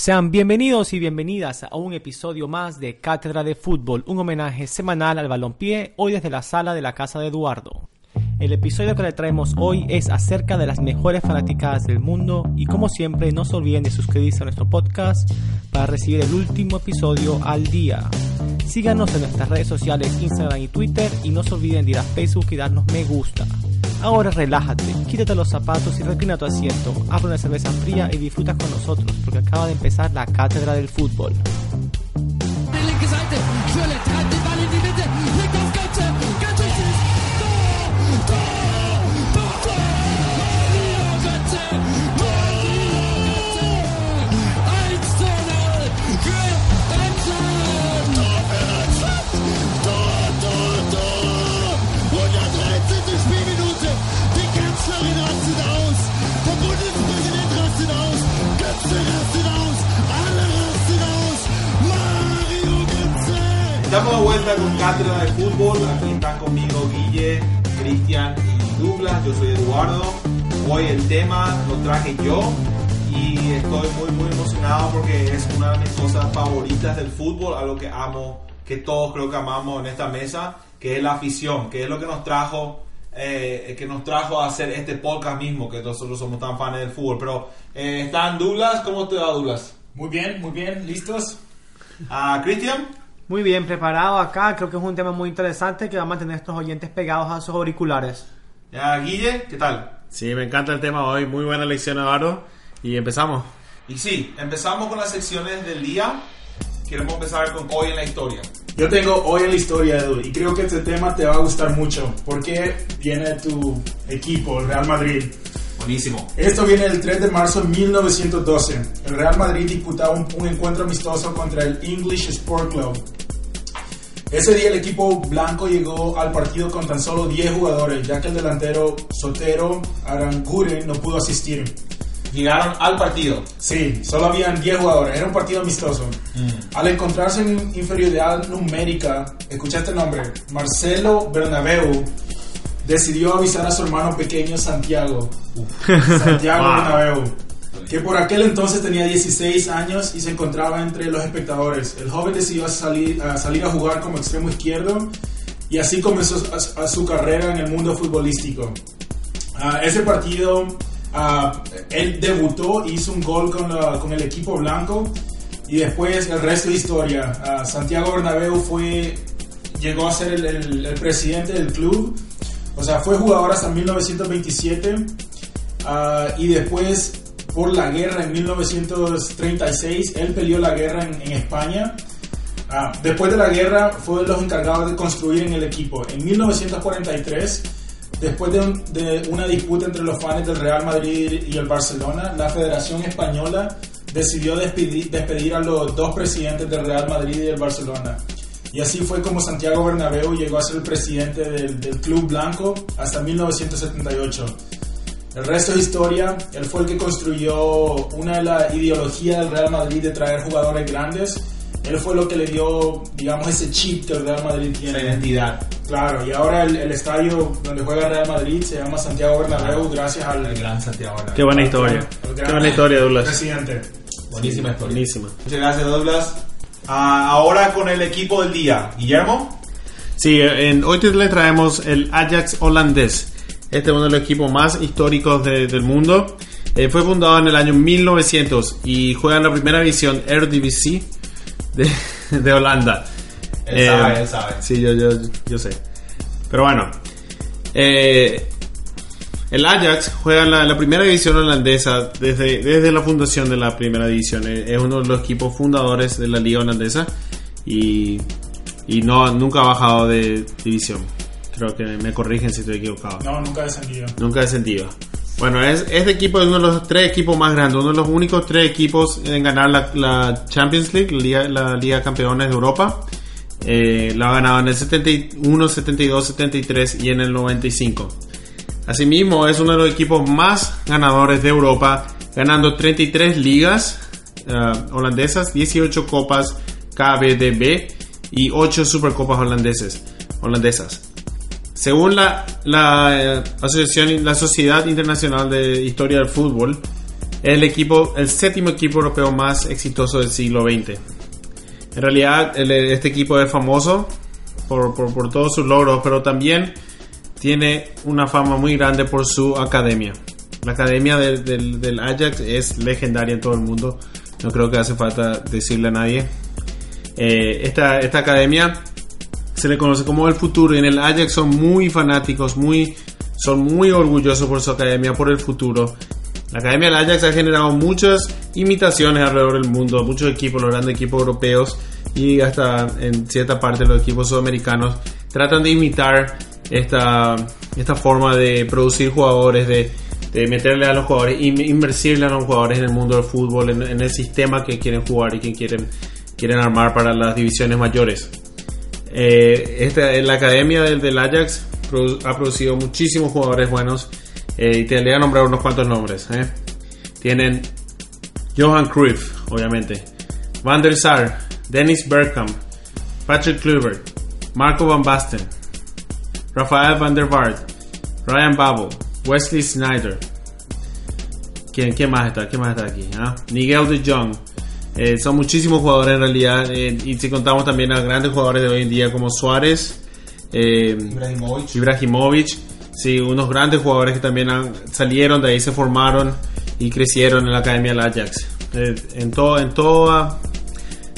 Sean bienvenidos y bienvenidas a un episodio más de Cátedra de Fútbol, un homenaje semanal al balompié, hoy desde la sala de la casa de Eduardo. El episodio que le traemos hoy es acerca de las mejores fanáticas del mundo y como siempre no se olviden de suscribirse a nuestro podcast para recibir el último episodio al día. Síganos en nuestras redes sociales Instagram y Twitter y no se olviden de ir a Facebook y darnos me gusta. Ahora relájate, quítate los zapatos y reclina tu asiento, abre una cerveza fría y disfruta con nosotros porque acaba de empezar la cátedra del fútbol. Estamos de vuelta con Cátedra de Fútbol. Aquí están conmigo Guille, Cristian y Douglas. Yo soy Eduardo. Hoy el tema lo traje yo y estoy muy muy emocionado porque es una de mis cosas favoritas del fútbol, algo que amo, que todos creo que amamos en esta mesa, que es la afición, que es lo que nos trajo eh, que nos trajo a hacer este podcast mismo, que nosotros somos tan fans del fútbol. Pero eh, están Douglas, ¿cómo te va Douglas? Muy bien, muy bien, listos. ¿A Cristian? Muy bien, preparado acá. Creo que es un tema muy interesante que va a mantener a estos oyentes pegados a sus auriculares. Ya, Guille, ¿qué tal? Sí, me encanta el tema hoy. Muy buena lección, Navarro. Y empezamos. Y sí, empezamos con las secciones del día. Queremos empezar con hoy en la historia. Yo tengo hoy en la historia, Edu, y creo que este tema te va a gustar mucho. Porque viene tu equipo, el Real Madrid. Buenísimo. Esto viene el 3 de marzo de 1912. El Real Madrid disputaba un, un encuentro amistoso contra el English Sport Club. Ese día el equipo blanco llegó al partido con tan solo 10 jugadores, ya que el delantero Sotero Aranguren no pudo asistir. Llegaron al partido. Sí, solo habían 10 jugadores, era un partido amistoso. Al encontrarse en inferioridad numérica, escucha este nombre, Marcelo Bernabeu decidió avisar a su hermano pequeño Santiago, Santiago Wow. Bernabeu, que por aquel entonces tenía 16 años y se encontraba entre los espectadores. El joven decidió salir a, salir a jugar como extremo izquierdo y así comenzó a- a su carrera en el mundo futbolístico. Ah, ese partido, ah, él debutó, hizo un gol con, la- con el equipo blanco y después el resto de historia. Ah, Santiago Bernabéu fue, llegó a ser el, el- el presidente del club, o sea, fue jugador hasta 1927 ah, y después por la guerra en 1936, él peleó la guerra en, en España. Ah, después de la guerra fue los encargados de construir en el equipo. En 1943, después de, un- de una disputa entre los fans del Real Madrid y el Barcelona, la Federación Española decidió despedir, despedir a los dos presidentes del Real Madrid y del Barcelona. Y así fue como Santiago Bernabéu llegó a ser el presidente del, del Club Blanco hasta 1978. El resto es historia. Él fue el que construyó una de las ideologías del Real Madrid de traer jugadores grandes. Él fue lo que le dio, digamos, ese chip que el Real Madrid tiene. identidad. Claro, y ahora el, el estadio donde juega el Real Madrid se llama Santiago Bernabéu gracias al El gran Santiago. Bernabéu. Qué buena historia. gran Qué buena historia, Douglas. presidente. Buenísima historia. Buenísima. Muchas gracias, Douglas. Ah, ahora con el equipo del día. Guillermo. Sí, en, hoy te le traemos el Ajax holandés. Este es uno de los equipos más históricos de- del mundo. Eh, fue fundado en el año 1900 y juega en la primera división Eredivisie de, de Holanda. Él sabe, él sabe. Sí, yo, yo, yo sé. Pero bueno, eh, el Ajax juega en la, la primera división holandesa desde, desde la fundación de la primera división. Eh, Es uno de los equipos fundadores de la liga holandesa y, y no, nunca ha bajado de división. Creo que me corrigen si estoy equivocado. No, nunca descendió. Nunca he sentido. Bueno, es, este equipo es uno de los tres equipos más grandes, uno de los únicos tres equipos en ganar la, la Champions League, la Liga, la Liga de Campeones de Europa. Eh, la ha ganado en el 71, 72, 73 y en el 95. Asimismo, es uno de los equipos más ganadores de Europa, ganando 33 ligas eh, holandesas, 18 copas KBDB y 8 supercopas holandeses, holandesas. Según la, la, eh, asociación, la Sociedad Internacional de Historia del Fútbol, Es el equipo, el séptimo equipo europeo más exitoso del siglo XX. En realidad, este equipo es famoso por, por- por todos sus logros, pero también tiene una fama muy grande por su academia. La academia del, del- del Ajax es legendaria en todo el mundo. No creo que hace falta decirle a nadie. Eh, esta, esta academia se le conoce como el futuro y en el Ajax son muy fanáticos, muy, son muy orgullosos por su academia, por el futuro. La academia del Ajax ha generado muchas imitaciones alrededor del mundo, muchos equipos, los grandes equipos europeos y hasta en cierta parte los equipos sudamericanos tratan de imitar esta, esta forma de producir jugadores, de, de meterle a los jugadores, in- invertirle a los jugadores en el mundo del fútbol, en, en el sistema que quieren jugar y que quieren, quieren armar para las divisiones mayores. Eh, esta, la academia del, Ajax ha producido muchísimos jugadores buenos eh, y te voy a nombrar unos cuantos nombres. eh. Tienen Johan Cruyff, obviamente, Van der Sar, Dennis Bergkamp, Patrick Kluivert, Marco Van Basten, Rafael van der Vaart, Ryan Babel, Wesley Snyder. ¿Quién, quién más está? ¿Quién más está aquí? ah? Miguel de Jong. Eh, son muchísimos jugadores en realidad. eh, y si contamos también a grandes jugadores de hoy en día como Suárez, eh, Ibrahimovic. Ibrahimovic. Sí, unos grandes jugadores que también han- salieron de ahí, se formaron y crecieron en la academia del Ajax. Eh, en todo, en toda,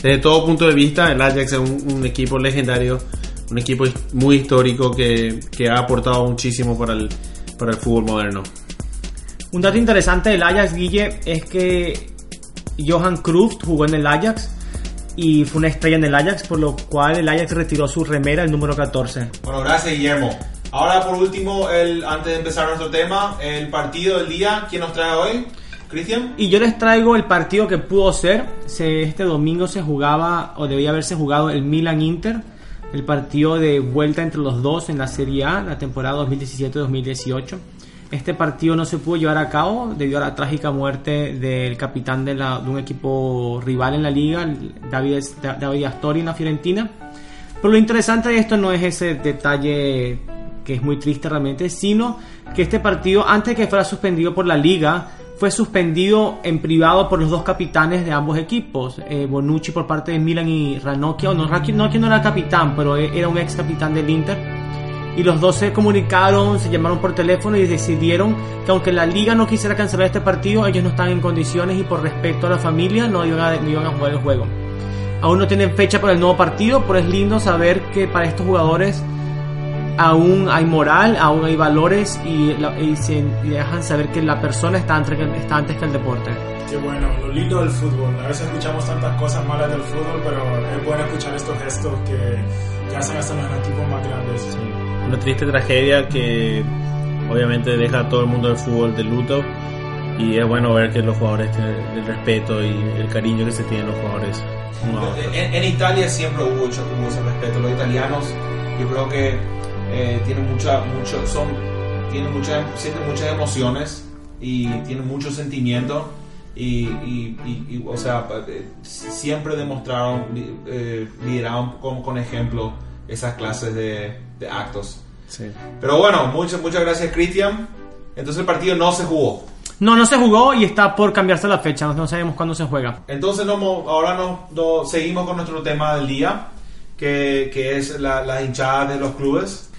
desde todo punto de vista, el Ajax es un, un equipo legendario, un equipo muy histórico que, que ha aportado muchísimo para el, para el fútbol moderno. Un dato interesante del Ajax, Guille, es que Johan Cruyff jugó en el Ajax y fue una estrella en el Ajax, por lo cual el Ajax retiró su remera, el número 14. Bueno, gracias Guillermo. Ahora por último, el, antes de empezar nuestro tema, el partido del día, ¿quién nos trae hoy? Cristian. Y yo les traigo el partido que pudo ser. Se- este domingo se jugaba, o debía haberse jugado, el Milan-Inter. El partido de vuelta entre los dos en la Serie A, la temporada 2017-2018. Este partido no se pudo llevar a cabo debido a la trágica muerte del capitán de, la- de un equipo rival en la liga, David, David Astori en la Fiorentina. Pero lo interesante de esto no es ese detalle que es muy triste realmente, sino que este partido, antes de que fuera suspendido por la liga, fue suspendido en privado por los dos capitanes de ambos equipos, eh, Bonucci por parte de Milan y Ranocchia, no, Ranocchia no era capitán, pero era un ex capitán del Inter. Y los dos se comunicaron, se llamaron por teléfono y decidieron que aunque la liga no quisiera cancelar este partido, ellos no están en condiciones y por respeto a la familia no iban a, no iban a jugar el juego. Aún no tienen fecha para el nuevo partido, pero es lindo saber que para estos jugadores aún hay moral, aún hay valores y, y se y dejan saber que la persona está antes que, está antes que el deporte. Qué bueno, lo lindo del fútbol. A veces escuchamos tantas cosas malas del fútbol, pero es bueno escuchar estos gestos que, que hacen hasta los equipos más grandes. Una triste tragedia que obviamente deja a todo el mundo del fútbol de luto y es bueno ver que los jugadores tienen el respeto y el cariño que se tienen los jugadores. otro. En, en Italia siempre hubo, mucho- hubo ese respeto. Los italianos, yo creo que eh, tienen mucha, mucho, son, tienen mucha, sienten muchas emociones y tienen mucho sentimiento y, y- y- y, o sea, eh, siempre demostraron, eh, lideraron con, con ejemplo esas clases de, de actos. Sí. Pero bueno, muchas, muchas gracias Cristian. Entonces el partido no se jugó. No, no se jugó y está por cambiarse la fecha, no, no sabemos cuándo se juega. Entonces no ahora nos no- seguimos con nuestro tema del día, que, que es la, las hinchadas de los clubes.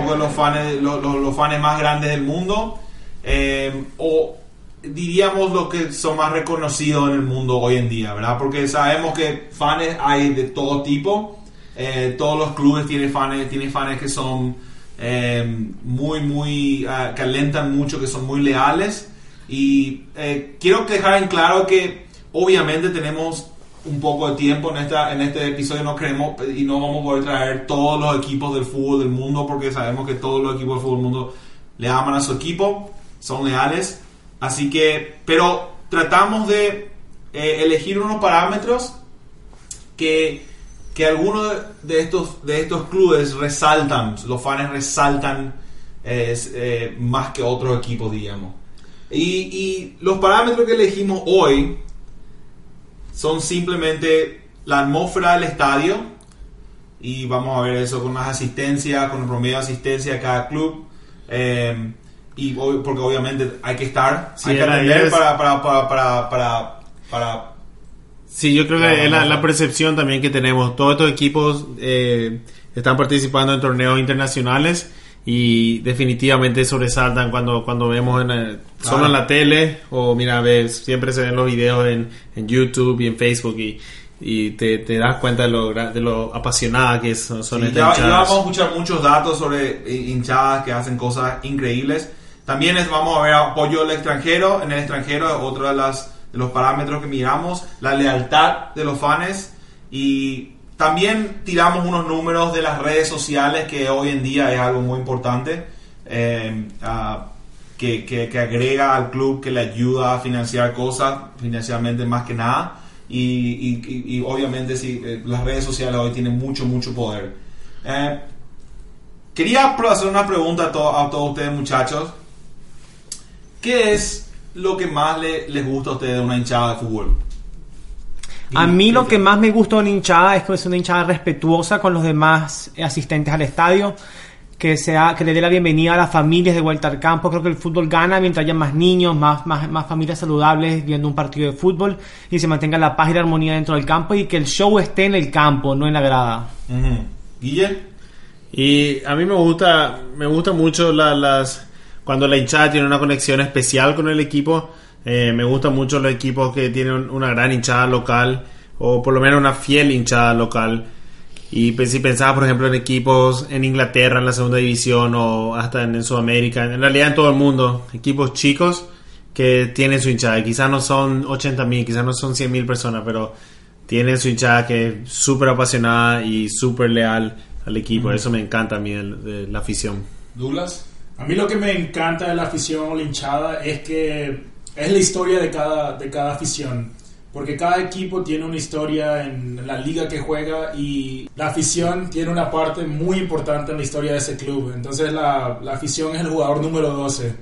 Poco los fans, los, los- los fans más grandes del mundo, eh, o diríamos los que son más reconocidos en el mundo hoy en día, ¿verdad? Porque sabemos que fans hay de todo tipo, eh, todos los clubes tienen fans, tienen fans que son eh, muy, muy, ah, que alentan mucho, que son muy leales, y eh, quiero dejar en claro que obviamente tenemos un poco de tiempo en esta en este episodio no queremos y no vamos a poder traer todos los equipos del fútbol del mundo porque sabemos que todos los equipos del fútbol del mundo le aman a su equipo son leales así que pero tratamos de eh, elegir unos parámetros que que algunos de estos, de estos clubes resaltan, los fans resaltan eh, eh, más que otros equipos, digamos. Y los parámetros que elegimos hoy son simplemente la atmósfera del estadio, y vamos a ver eso con las asistencias, con el promedio de asistencia de cada club. eh, y porque obviamente hay que estar, Sí, hay que atender para, para, para, para, para, para- Sí, yo creo que es la, percepción también que tenemos. Todos estos equipos eh, están participando en torneos internacionales y definitivamente sobresaltan cuando, cuando vemos en, eh, solo Claro. en la tele o mira, ves, siempre se ven los videos en, en YouTube y en Facebook y, y te, te das cuenta de lo, de lo apasionada que son, son Sí, estas ya, ya vamos a escuchar muchos datos sobre hinchadas que hacen cosas increíbles. También es- vamos a ver apoyo del extranjero. En el extranjero es otro de, las, de los parámetros que miramos. La lealtad de los fans. Y también tiramos unos números de las redes sociales que hoy en día es algo muy importante. eh, ah, que, que- que agrega al club, que le ayuda a financiar cosas, financieramente más que nada. Y, y- y- obviamente sí, eh, las redes sociales hoy tienen mucho, mucho poder. Eh, quería hacer una pregunta a, to- a todos ustedes muchachos. ¿Qué es lo que más le- les gusta a ustedes de una hinchada de fútbol? A mí lo que más me gusta de una hinchada es que es una hinchada respetuosa con los demás asistentes al estadio, que sea que le dé la bienvenida a las familias de vuelta al campo. Creo que el fútbol gana mientras haya más niños, más, más, más familias saludables viendo un partido de fútbol y se mantenga la paz y la armonía dentro del campo y que el show esté en el campo, no en la grada. Ujú. Guille. Y a mí me gusta, me gusta mucho la- las cuando la hinchada tiene una conexión especial con el equipo. Eh, me gustan mucho los equipos que tienen una gran hinchada local o por lo menos una fiel hinchada local. Y pues, si pensaba, por ejemplo, en equipos en Inglaterra, en la segunda división o hasta en, en Sudamérica, en realidad en todo el mundo, equipos chicos que tienen su hinchada. Quizás no son 80 mil, quizás no son 100 mil personas, pero tienen su hinchada que es súper apasionada y súper leal al equipo. Eso me encanta a mí de, de la afición. Douglas. A mí lo que me encanta de la afición o la hinchada es que es la historia de cada, de cada afición. Porque cada equipo tiene una historia en la liga que juega y la afición tiene una parte muy importante en la historia de ese club. Entonces la, la afición es el jugador número 12.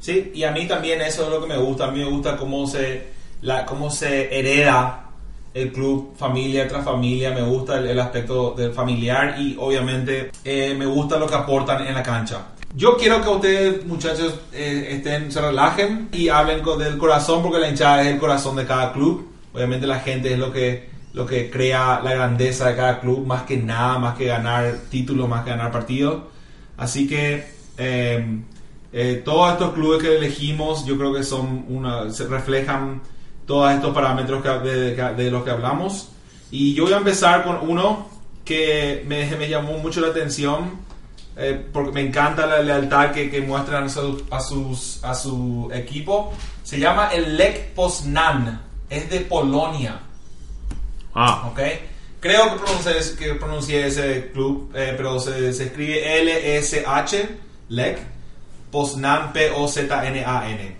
Sí, y a mí también eso es lo que me gusta. A mí me gusta cómo se, la, cómo se hereda el club familia tras familia. Me gusta el, el aspecto del familiar y obviamente eh, me gusta lo que aportan en la cancha. Yo quiero que ustedes, muchachos, eh, estén, se relajen y hablen con, del corazón, porque la hinchada es el corazón de cada club. Obviamente la gente es lo que, lo que crea la grandeza de cada club, más que nada, más que ganar títulos, más que ganar partidos. Así que eh, eh, todos estos clubes que elegimos, yo creo que son una, se reflejan todos estos parámetros de, de- de los que hablamos. Y yo voy a empezar con uno que me, me llamó mucho la atención, eh, porque me encanta la lealtad que, que muestran a, su- a sus, a su equipo. Se llama el Lech Poznan, es de Polonia. Ah, ¿ok? Creo que pronuncié, que pronuncié ese club, eh, pero se, se escribe L-S-H, LEC, Poznan, P-O-Z-N-A-N.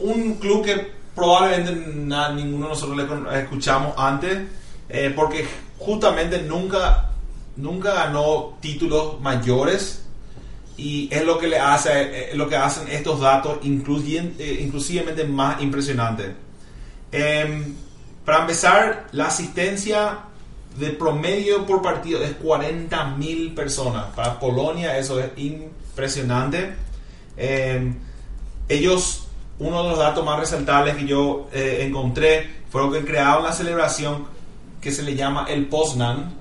Un club que probablemente na- ninguno de nosotros le escuchamos antes, eh, porque justamente nunca, nunca ganó títulos mayores y es lo que le hace, eh, lo que hacen estos datos eh, inclusivamente más impresionantes. Em, para empezar, la asistencia de promedio por partido es 40 mil personas. Para Polonia eso es impresionante. Em, ellos, uno de los datos más resaltables que yo eh, encontré fueron que crearon la celebración que se le llama el Poznan,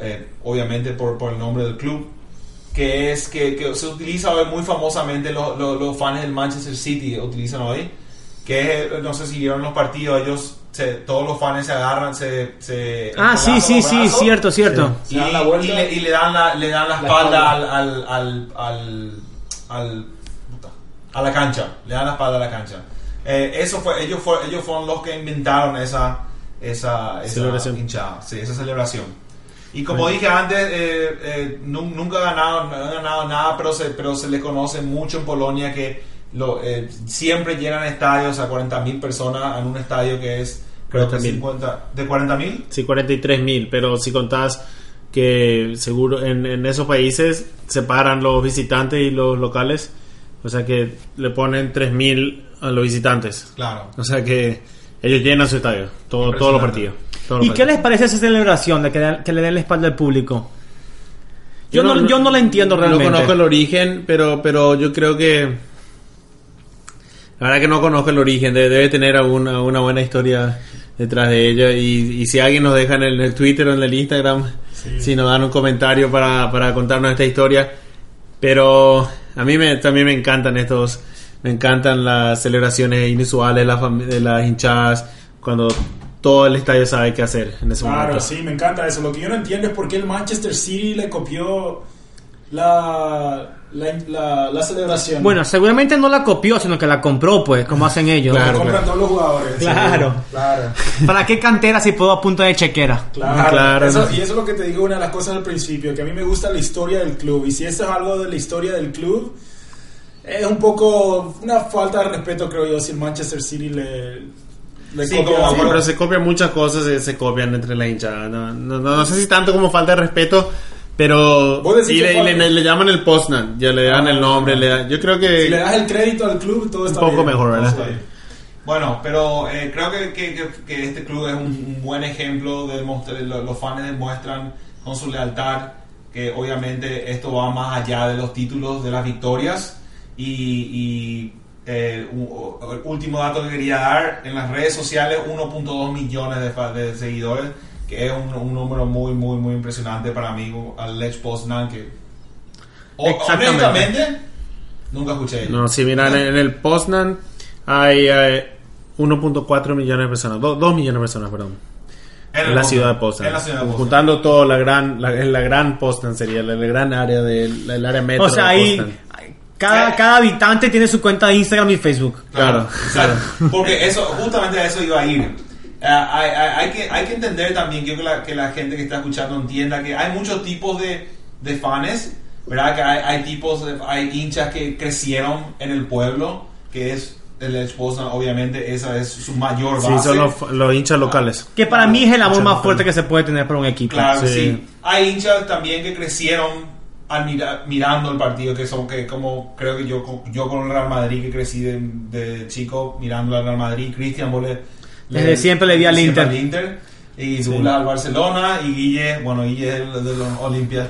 eh, obviamente por, por el nombre del club, que es que, que se utiliza hoy muy famosamente los, los, los fans del Manchester City utilizan hoy que es, no sé si vieron los partidos ellos se- todos los fans se agarran se, se Ah, sí, sí, sí, cierto, cierto. y, dan la vuelta. y le, y le dan la, le dan la La espalda. Al, al, al, al, al- puta, a la cancha le dan la espalda a la cancha Eh, eso fue ellos fue, ellos fueron los que inventaron esa esa, esa Celebración. hinchada sí, esa celebración y como dije antes, eh, eh, nu- nunca ha ganado, no ha ganado nada, pero se, pero se le conoce mucho en Polonia que lo, eh, siempre llenan estadios a 40.000 personas en un estadio que es Creo que 40.000. 50, ¿De 40 mil? Sí, 43 mil, pero si contás que seguro en, en esos países separan los visitantes y los locales, o sea que le ponen 3 mil a los visitantes. Claro. O sea que ellos llenan su estadio, todo, todos los partidos. ¿Y qué les parece esa celebración de que, le- que le den la espalda al público? Yo, no, yo no la entiendo No realmente. conozco el origen, pero, pero yo creo que... La verdad que no conozco el origen, debe, debe tener alguna una buena historia detrás de ella. Y, y si alguien nos deja en el, en el Twitter o en el Instagram, si nos dan un comentario para, para contarnos esta historia. Pero a mí me, también me encantan estos, me encantan las celebraciones inusuales las fam- de las hinchadas, cuando todo el estadio sabe qué hacer en ese Claro, momento. sí, me encanta eso. Lo que yo no entiendo es por qué el Manchester City le copió la, la, la, la celebración. Bueno, seguramente no la copió, sino que la compró, pues, como hacen ellos. Lo claro, compran claro. todos los jugadores. Claro. Sí, claro. ¿Para qué cantera si puedo a punto de chequera? Claro, Claro, Eso- no. y eso es lo que te digo, una de las cosas al principio, que a mí me gusta la historia del club. Y si esto es algo de la historia del club, es un poco una falta de respeto, creo yo, si el Manchester City le, le Sí, como-. Sí, pero se copian muchas cosas, se, se copian entre la hinchada. No, no, no, no sé si tanto como falta de respeto, pero sí le, le- le llaman el Poznan, ya le dan Ah. el nombre. Le da- yo creo que Si le das el crédito al club, todo está poco bien. mejor, ¿verdad? Bueno, pero eh, creo que, que- que- este club es un, un buen ejemplo de demostrar, los fans demuestran con su lealtad que obviamente esto va más allá de los títulos, de las victorias y, y, eh, el último dato que quería dar en las redes sociales 1.2 millones de, fa- de seguidores que es un, un número muy muy muy impresionante para mí al Lech Poznan que o- Exactamente. honestamente nunca escuché de. No, si miran en, en el Poznan hay eh, 1.4 millones de personas, 2 millones de personas, perdón. En la ciudad de Poznan. En la ciudad de Poznan. Juntando todo, la gran, la, en la gran Poznan sería, la, la gran área del el área metro O sea, de ahí Cada, cada habitante tiene su cuenta de Instagram y Facebook. Claro, Claro, porque eso, justamente a eso iba a ir. Ah, hay, hay- hay que, hay que entender también, que la, que la gente que está escuchando entienda que hay muchos tipos de, de fans, ¿verdad? Que hay, hay tipos, de- hay hinchas que crecieron en el pueblo, que es el esposa, obviamente esa es su mayor Sí, base. son los, los hinchas locales. Que para mí es el amor más gente. fuerte que se puede tener para un equipo. Claro, sí. Sí. Hay hinchas también que crecieron al mira- mirando el partido, que son que como creo que yo, con- yo con el Real Madrid que crecí de, de chico mirando al Real Madrid, Cristian vos le- Desde siempre le di al siempre Inter. y Douglas al Barcelona y Guille, bueno, Guille es el de los olímpicos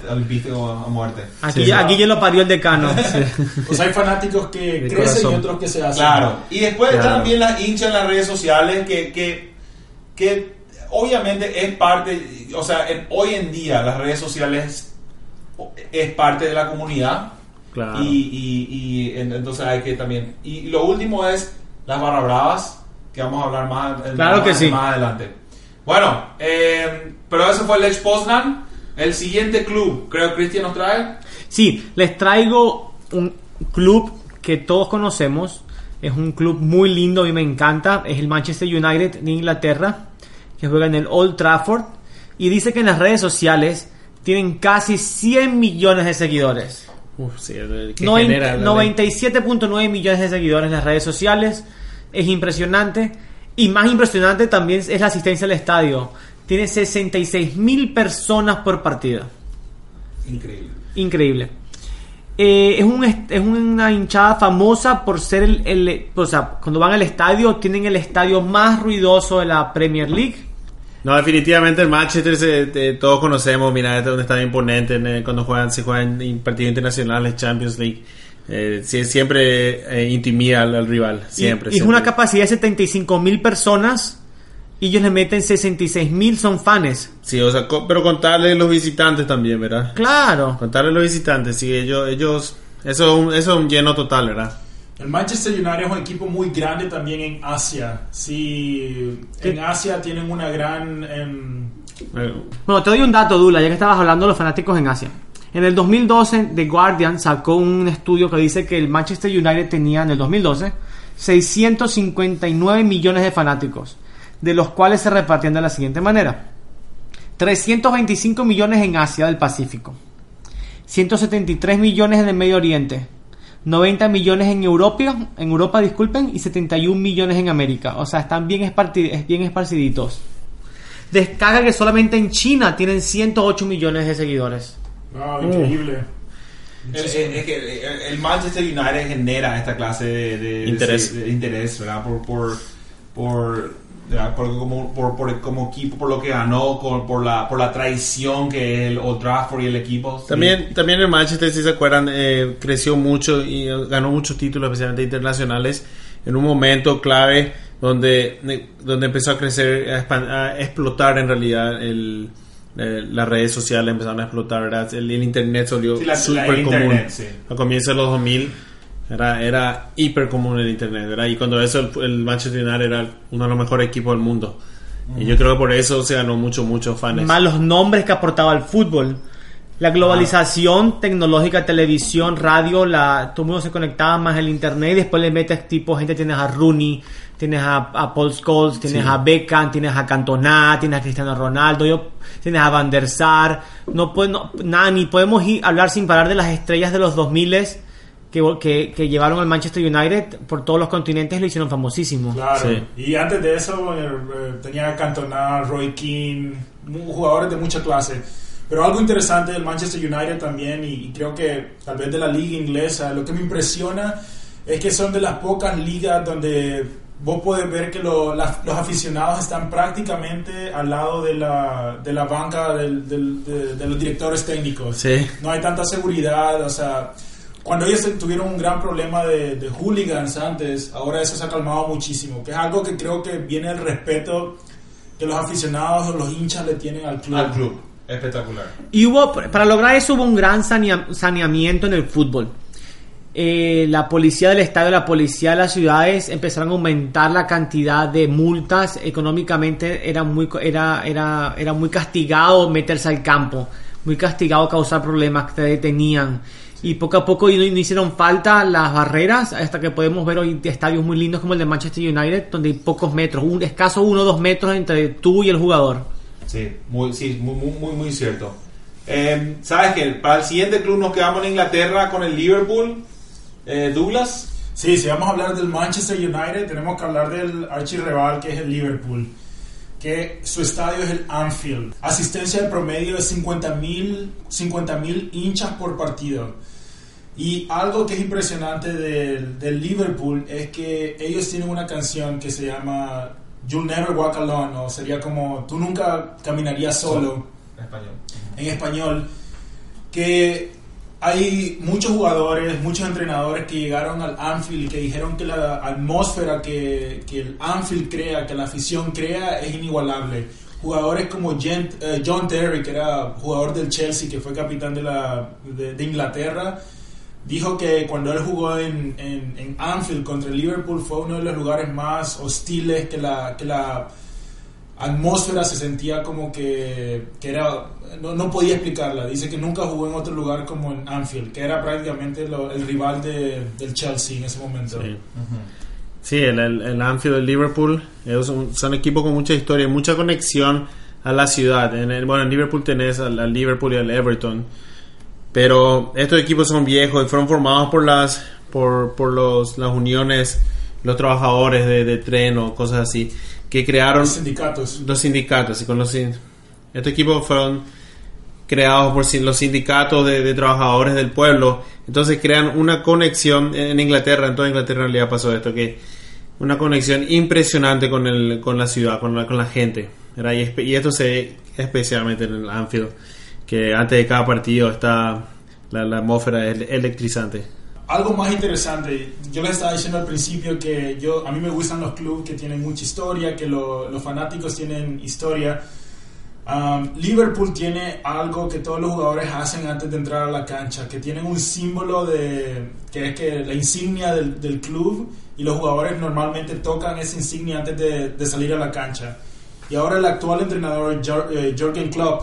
a muerte. Aquí, Sí. aquí ya lo parió el decano. O sea, hay fanáticos que De crecen corazón. y otros que se hacen. Claro. Y después Claro. están también las hinchas en las redes sociales que, que, que obviamente es parte, o sea, en- hoy en día las redes sociales es parte de la comunidad. Claro. Y, y- y en- entonces hay que también... Y lo último es las barra bravas, que vamos a hablar más, Claro más- que sí. más adelante. Bueno, eh, pero eso fue el Poznan. El siguiente club, creo que Cristian nos trae. Sí, les traigo un club que todos conocemos. Es un club muy lindo, a mí me encanta. Es el Manchester United de Inglaterra, que juega en el Old Trafford. Y dice que en las redes sociales tienen casi 100 millones de seguidores. Uf, sí, el que Noven- genera la- 97.9 millones de seguidores en las redes sociales. Es impresionante. Y más impresionante también es la asistencia al estadio. Tiene 66 mil personas por partido. Increíble. Increíble. Eh, es, un, es una hinchada famosa por ser el, el- O sea, cuando van al estadio, tienen el estadio más ruidoso de la Premier League. No, definitivamente el Manchester se- todos conocemos, mira, este es un estadio imponente en, eh, cuando juegan, se juegan en partidos internacionales, Champions League. Eh, siempre eh, intimida al, al rival, Y- siempre. y, es siempre. una capacidad de 75 mil personas. Y ellos le meten 66 mil, son fans. Sí, o sea, co- pero contarle los visitantes también, ¿verdad? Claro. Contarle los visitantes, sí, ellos, ellos, eso, es un- eso es un lleno total, ¿verdad? El Manchester United es un equipo muy grande también en Asia. Sí, en Asia tienen una gran... em, Bueno, te doy un dato, Dula, ya que estabas hablando de los fanáticos en Asia. En el 2012, The Guardian sacó un estudio que dice que el Manchester United tenía en el 2012 659 millones de fanáticos, de los cuales se repartían de la siguiente manera: 325 millones en Asia del Pacífico, 173 millones en el Medio Oriente, 90 millones en Europa, en Europa, disculpen, y 71 millones en América. O sea, están bien, esparti- bien esparciditos. Descarga que solamente en China tienen 108 millones de seguidores. Wow, increíble. Es, es- es que el- el Manchester United genera esta clase de, Interés. de interés, ¿verdad? Por, por, por. Por como, por, por- como equipo, por lo que ganó, con- por, la, por la traición que el Old Trafford y el equipo. Sí. También, también el Manchester, si se acuerdan, eh, creció mucho y eh, ganó muchos títulos, especialmente internacionales, en un momento clave donde, donde empezó a crecer, a, a explotar en realidad el, eh, las redes sociales, empezaron a explotar, ¿verdad? El, el internet salió Sí, súper el común. sí. A comienzos de los 2000 era, era hiper común el internet, ¿verdad? Y cuando eso, el, el Manchester United era uno de los mejores equipos del mundo. Y yo creo que por eso se ganó mucho, muchos fans. Más los nombres que aportaba el fútbol. La globalización tecnológica, televisión, radio, la, todo el mundo se conectaba más al internet y después le metes tipo gente, tienes a Rooney, tienes a, a Paul Scholes, tienes Sí. a Beckham, tienes a Cantona, tienes a Cristiano Ronaldo, yo- tienes a Van der Sar, no, puede- no- nada, ni podemos ir, hablar sin parar de las estrellas de los 2000 que, que, que llevaron al Manchester United por todos los continentes lo hicieron famosísimo. Claro. Sí. Y antes de eso eh, eh, tenía Cantona, Roy Keane, jugadores de mucha clase. Pero algo interesante del Manchester United también, y, y creo que tal vez de la liga inglesa, lo que me impresiona es que son de las pocas ligas donde vos podés ver que lo- las- los aficionados están prácticamente al lado de la, de la banca del- del- de, de los directores técnicos. Sí. No hay tanta seguridad, o sea, cuando ellos tuvieron un gran problema de, de hooligans antes, ahora eso se ha calmado muchísimo, que es algo que creo que viene el respeto que los aficionados o los hinchas le tienen al club. Al club. Espectacular. Y hubo, para lograr eso hubo un gran sanea- saneamiento en el fútbol. Eh, la policía del estado y la policía de las ciudades empezaron a aumentar la cantidad de multas. Económicamente era muy, co- era, era, era muy castigado meterse al campo, muy castigado causar problemas que te detenían. Y poco a poco no, no hicieron falta las barreras hasta que podemos ver hoy estadios muy lindos como el de Manchester United, donde hay pocos metros, un escaso uno o dos metros entre tú y el jugador. Sí, muy, sí, muy, muy, muy, muy cierto. Eh, ¿Sabes qué? Para el siguiente club nos quedamos en Inglaterra con el Liverpool. Eh, Douglas. Sí, si vamos a hablar del Manchester United, tenemos que hablar del archirrival que es el Liverpool. Que su estadio es el Anfield. Asistencia de promedio de 50.000 50.000 hinchas por partido. Y algo que es impresionante del, del Liverpool es que ellos tienen una canción que se llama You'll Never Walk Alone, o sería como Tú nunca caminarías solo Español. en español, que hay muchos jugadores, muchos entrenadores que llegaron al Anfield y que dijeron que la atmósfera que, que el Anfield crea, que la afición crea, es inigualable. Jugadores como eh, John Terry, que era jugador del Chelsea, que fue capitán de, la, de Inglaterra, dijo que cuando él jugó en, en, en Anfield contra el Liverpool fue uno de los lugares más hostiles que la, que la atmósfera se sentía como que, que era no, no podía explicarla dice que nunca jugó en otro lugar como en Anfield que era prácticamente lo- el rival de- del Chelsea en ese momento Sí. Sí, el, el, el Anfield del Liverpool ellos son, son equipos con mucha historia, mucha conexión a la ciudad. En el, bueno, en Liverpool tenés al, al Liverpool y al Everton, pero estos equipos son viejos y fueron formados por las por, por los, las uniones, los trabajadores de, de tren o cosas así, que crearon los sindicatos los sindicatos. Y con los, estos equipos fueron creados por los sindicatos de, de trabajadores del pueblo. Entonces crean una conexión en Inglaterra, en toda Inglaterra en realidad pasó esto, que una conexión impresionante con, el, con la ciudad, con la, con la gente. ¿verdad? Y, esto se ve especialmente en el Anfield, que antes de cada partido está la, la atmósfera es electrizante. Algo más interesante yo les estaba diciendo al principio que yo a mí me gustan los clubes que tienen mucha historia que lo- los fanáticos tienen historia Um, Liverpool tiene algo que todos los jugadores hacen antes de entrar a la cancha, que tienen un símbolo de que es que la insignia del, club y los jugadores normalmente tocan esa insignia antes de, salir a la cancha. Y ahora el actual entrenador Jor- eh, Jürgen Klopp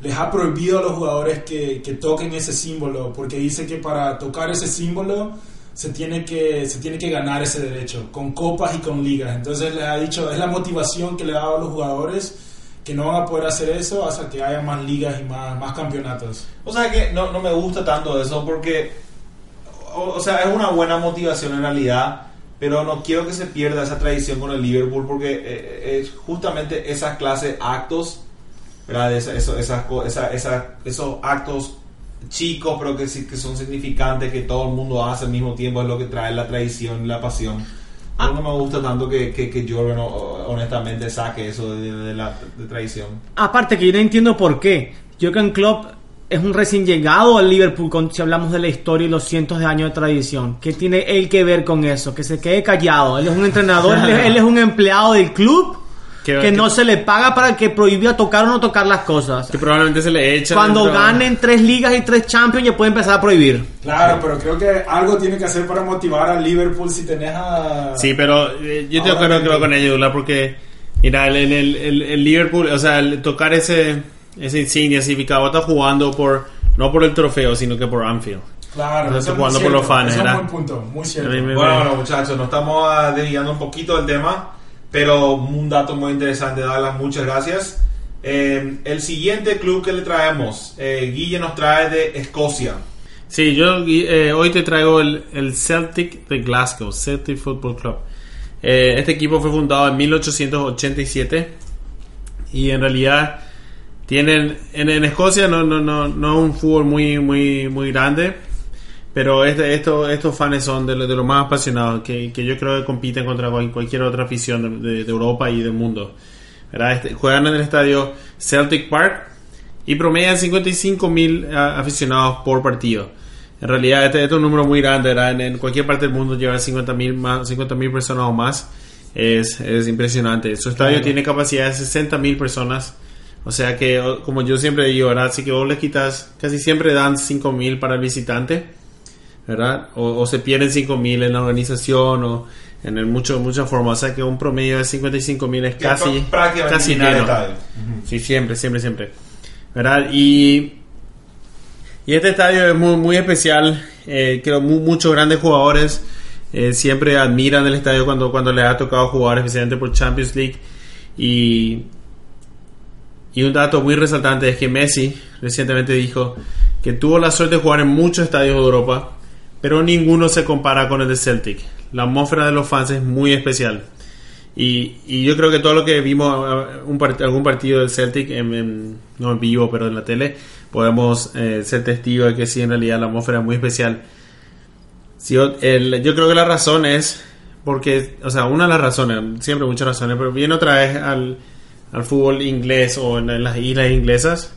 les ha prohibido a los jugadores que, que toquen ese símbolo, porque dice que para tocar ese símbolo se tiene que se tiene que ganar ese derecho con copas y con ligas. Entonces les ha dicho es la motivación que le ha dado a los jugadores que no van a poder hacer eso hasta que haya más ligas y más, más campeonatos. O sea que no, no me gusta tanto eso porque o, o sea, es una buena motivación en realidad, pero no quiero que se pierda esa tradición con el Liverpool porque eh, es justamente esas clases actos, ¿verdad? Esa- eso- esas, esa- esos actos chicos, pero que, que son significantes, que todo el mundo hace al mismo tiempo, es lo que trae la tradición y la pasión. A mí no me gusta tanto que, que, que Jordan honestamente saque eso de, de la de tradición. Aparte que yo no entiendo por qué. Jürgen Klopp es un recién llegado al Liverpool con, si hablamos de la historia y los cientos de años de tradición. ¿Qué tiene él que ver con eso? Que se quede callado. Él es un entrenador, él, es- él es un empleado del club Que- que, que- no se le paga para que prohibía tocar o no tocar las cosas. Que probablemente se le echa. Cuando dentro- ganen tres ligas y tres champions ya puede empezar a prohibir. Claro, pero creo que algo tiene que hacer para motivar al Liverpool si tenés a... Sí, pero eh, yo te acuerdo que- creo con ellos, Dula, porque mira, el, el, el- el Liverpool, o sea, el tocar ese, ese insignia significaba está jugando por no por el trofeo, sino que por Anfield. Claro, Entonces, jugando por los cierto, fans, eso Es ¿verdad? un buen punto, muy cierto. A Bueno, bueno, muchachos, nos estamos ah, desviando un poquito del tema, pero un dato muy interesante, Douglas, muchas gracias. Eh, el siguiente club que le traemos, eh, Guille nos trae de Escocia. Sí, yo eh, hoy te traigo el, el Celtic de Glasgow, Celtic Football Club. Eh, este equipo fue fundado en 1887 y en realidad tienen en, en Escocia no no no no un fútbol muy muy muy grande, pero este, esto, estos fans son de, de los más apasionados que, que yo creo que compiten contra cual- cualquier otra afición de, de- Europa y del mundo. Este, juegan en el estadio Celtic Park y promedian 55 mil aficionados por partido. En realidad, este, este es un número muy grande. ¿verdad? En, cualquier parte del mundo llevar 50 mil personas o más es, es impresionante. Su estadio Claro. tiene capacidad de 60 mil personas. O sea que, o- como yo siempre digo, ¿verdad? Así que vos le quitas, casi siempre dan 5 mil para el visitante, ¿verdad? O, o se pierden 5 mil en la organización o en el mucho, muchas formas. O sea que un promedio de 55 mil es que casi, casi lleno. estadio. Sí, siempre, siempre, siempre. ¿Verdad? Y, y este estadio es muy, muy especial. Eh, creo mu- muchos grandes jugadores eh, siempre admiran el estadio cuando, cuando les ha tocado jugar, especialmente por Champions League. Y, y un dato muy resaltante es que Messi recientemente dijo que tuvo la suerte de jugar en muchos estadios de Europa, pero ninguno se compara con el de Celtic. La atmósfera de los fans es muy especial. Y, yo creo que todo lo que vimos, eh, un algún partido del Celtic, en, no en vivo, pero en la tele, podemos eh, ser testigos de que sí, en realidad la atmósfera es muy especial. Sí, o- el- yo creo que la razón es porque, o sea, una de las razones, siempre muchas razones, pero viene otra vez al, al fútbol inglés o en, en las islas inglesas,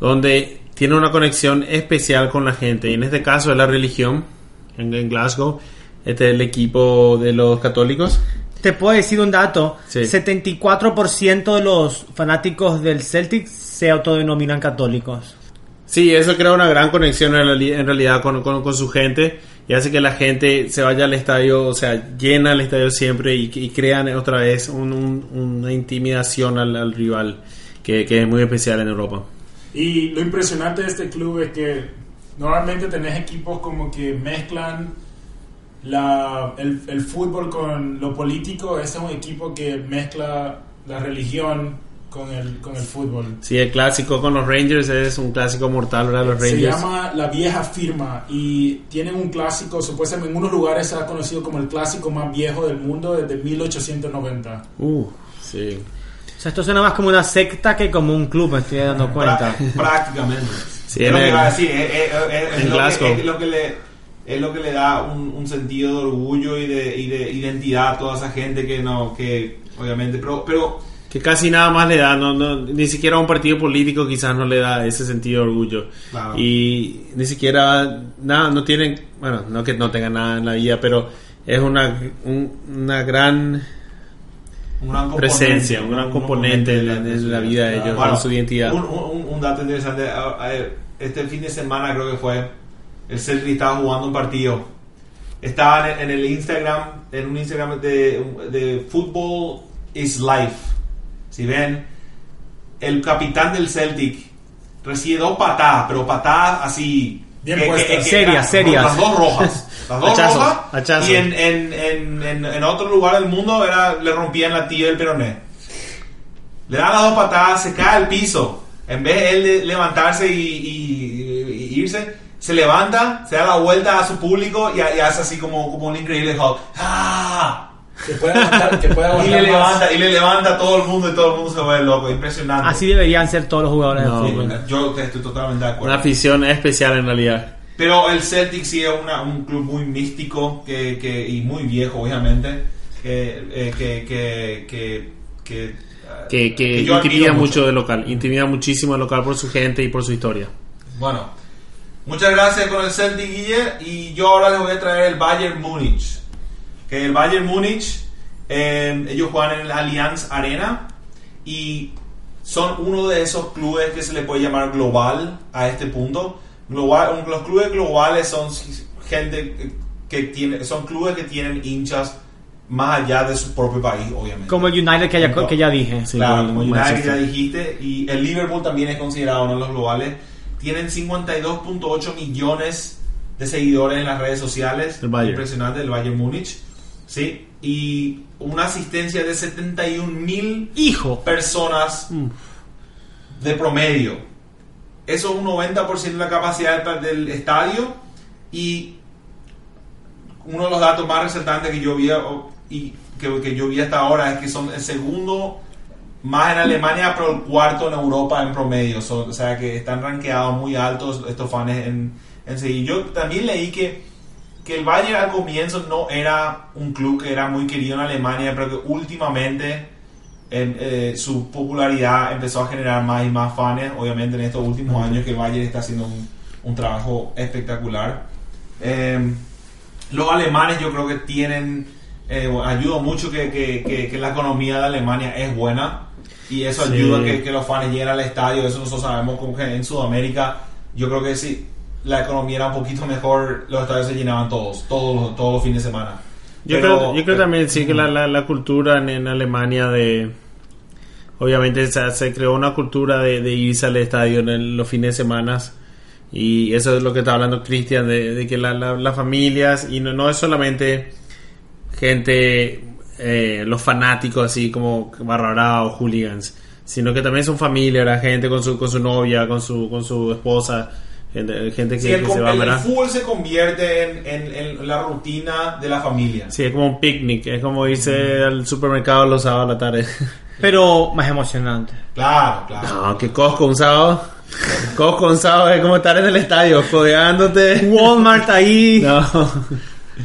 donde tiene una conexión especial con la gente. Y en este caso es la religión, en, en Glasgow, este es el equipo de los católicos. Te puedo decir un dato. Sí. 74% de los fanáticos del Celtic se autodenominan católicos. Sí, eso crea una gran conexión en, reali- en realidad con, con- con su gente y hace que la gente se vaya al estadio, o sea, llena el estadio siempre y, y crean otra vez un- un- una intimidación al, al rival que, que es muy especial en Europa. Y lo impresionante de este club es que normalmente tenés equipos como que mezclan la, el, el fútbol con lo político. Este es un equipo que mezcla la religión con el, con el fútbol. Sí, el clásico con los Rangers es un clásico mortal, ¿verdad? Los Se Rangers. llama La Vieja Firma y tienen un clásico, supuestamente en unos lugares se ha conocido como el clásico más viejo del mundo desde 1890. Uh, sí. O sea, esto suena más como una secta que como un club, me estoy dando cuenta. Prá- prácticamente. Sí, es lo que iba a decir, es, es- es- es en lo que, Glasgow. es lo que le es lo que le da un, un sentido de orgullo y de, y de identidad a toda esa gente que no que obviamente pero pero Que casi nada más le da, no, no, ni siquiera a un partido político quizás no le da ese sentido de orgullo. Claro. Y ni siquiera, nada, no tienen, bueno, no que no tengan nada en la vida, pero es una, un- una gran un gran presencia, un gran componente en la- en la vida de ellos, Bueno, en su identidad. Un, un- un dato interesante, a- a- este fin de semana creo que fue, el Celtic estaba jugando un partido. Estaban en, en el Instagram, en un Instagram de, de Football is Life. Si ven, el capitán del Celtic recibe dos patadas, pero patadas así. Bien puestas. Serias, serias. Las dos rojas. Las dos rojas. Y en, en, en, en, otro lugar del mundo era, le rompían la tía del peroné. Le da las dos patadas, se cae al piso. En vez de él de levantarse y, y- y irse, se levanta, se da la vuelta a su público y, y hace así como, como un increíble Hulk. ¡Ah! Que puede aguantar, que puede Y aguantar le más. levanta, y le levanta a todo el mundo y todo el mundo se vuelve loco, impresionante. Así deberían ser todos los jugadores No, de Sí, fútbol. yo estoy totalmente de acuerdo. Una afición especial en realidad. Pero el Celtic sí es una- un club muy místico que, que- y muy viejo, obviamente. Que, eh, que, que, que, que, ah, intimida mucho del local. Intimida muchísimo el local por su gente y por su historia. Bueno, muchas gracias con el Celtic, Guille. Y yo ahora les voy a traer el Bayern Múnich. Que el Bayern Múnich, eh, ellos juegan en el Allianz Arena y son uno de esos clubes que se le puede llamar global a este punto. Global, los clubes globales son gente que tiene, son clubes que tienen hinchas más allá de su propio país, obviamente. Como el United que ya, que ya dije. Sí, Claro, como el United que ya dijiste, y el Liverpool también es considerado uno de los globales. Tienen 52.8 millones de seguidores en las redes sociales. El Bayern. Impresionante, el Bayern Múnich. Sí, y una asistencia de 71 mil personas Mm. de promedio. Eso es un 90% de la capacidad del estadio y uno de los datos más resaltantes que yo vi y que, que yo vi hasta ahora es que son el segundo más en Alemania pero el cuarto en Europa en promedio So- o sea que están rankeados muy altos estos fans en, en seguir. yo también leí que que el Bayern al comienzo no era un club que era muy querido en Alemania pero que últimamente en, eh, su popularidad empezó a generar más y más fans, obviamente en estos últimos años que el Bayern está haciendo un, un trabajo espectacular. Eh, los alemanes yo creo que tienen, eh, ayuda mucho que, que- que- que la economía de Alemania es buena y eso Sí. ayuda a que, los fans lleguen al estadio, eso nosotros sabemos como que en Sudamérica yo creo que si la economía era un poquito mejor, los estadios se llenaban todos, todos, los- todos los fines de semana. Yo, Pero- creo, yo creo también sí que la, la, la cultura en, en Alemania de... Obviamente se, se creó una cultura de, de irse al estadio en el- los fines de semana. Y eso es lo que está hablando Cristian, de, de que la- la- las familias, y no, no es solamente gente, eh, los fanáticos así como barra o hooligans, sino que también son familia, la gente con su, con su novia, con su, con su esposa, gente, gente que, Sí, el, que se va a el- el ver. fútbol se convierte en, en- en la rutina de la familia. Sí, es como un picnic, es como irse al supermercado los sábados a la tarde. Pero más emocionante. Claro, claro. No, que Costco un sábado. Costco un sábado es como estar en el estadio, fogueándote. Walmart ahí. No.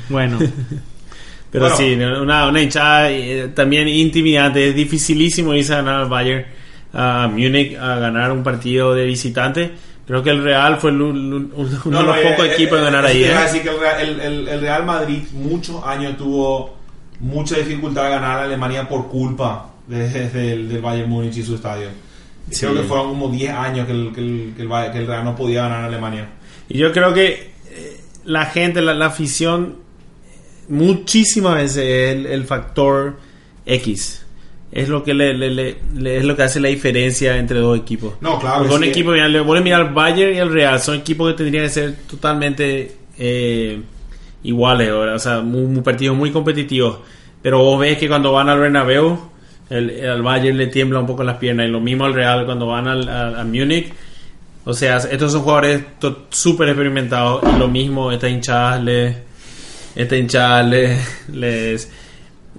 Bueno. Pero Bueno. sí, una, una hinchada eh, también intimidante. Es dificilísimo irse a ganar al Bayern a Múnich a ganar un partido de visitante. Creo que el Real fue el- un- uno No, de los no, pocos eh, equipos eh, en ganar eso ahí. te iba a ¿eh? que el Real, el- el- el Real Madrid muchos años tuvo mucha dificultad de ganar a Alemania por culpa de- de- del, del Bayern Múnich y su estadio. Sí. Creo que fueron como 10 años que el, que el- que el Bayern- que el Real no podía ganar a Alemania. Y yo creo que eh, la gente, la, la afición, muchísimas veces es el, el factor X. Es lo que le, le- le- es lo que hace la diferencia entre dos equipos. No, claro. Porque un sí. equipo, mira, le voy a mirar al Bayern y al Real, son equipos que tendrían que ser totalmente eh, iguales, ¿verdad? o sea, muy, muy partidos muy competitivos. Pero vos ves que cuando van al Bernabéu, el, al Bayern le tiembla un poco las piernas y lo mismo al Real cuando van al, a, a Múnich. O sea, estos son jugadores súper experimentados y lo mismo, estas hinchadas les, estas hinchadas les, les,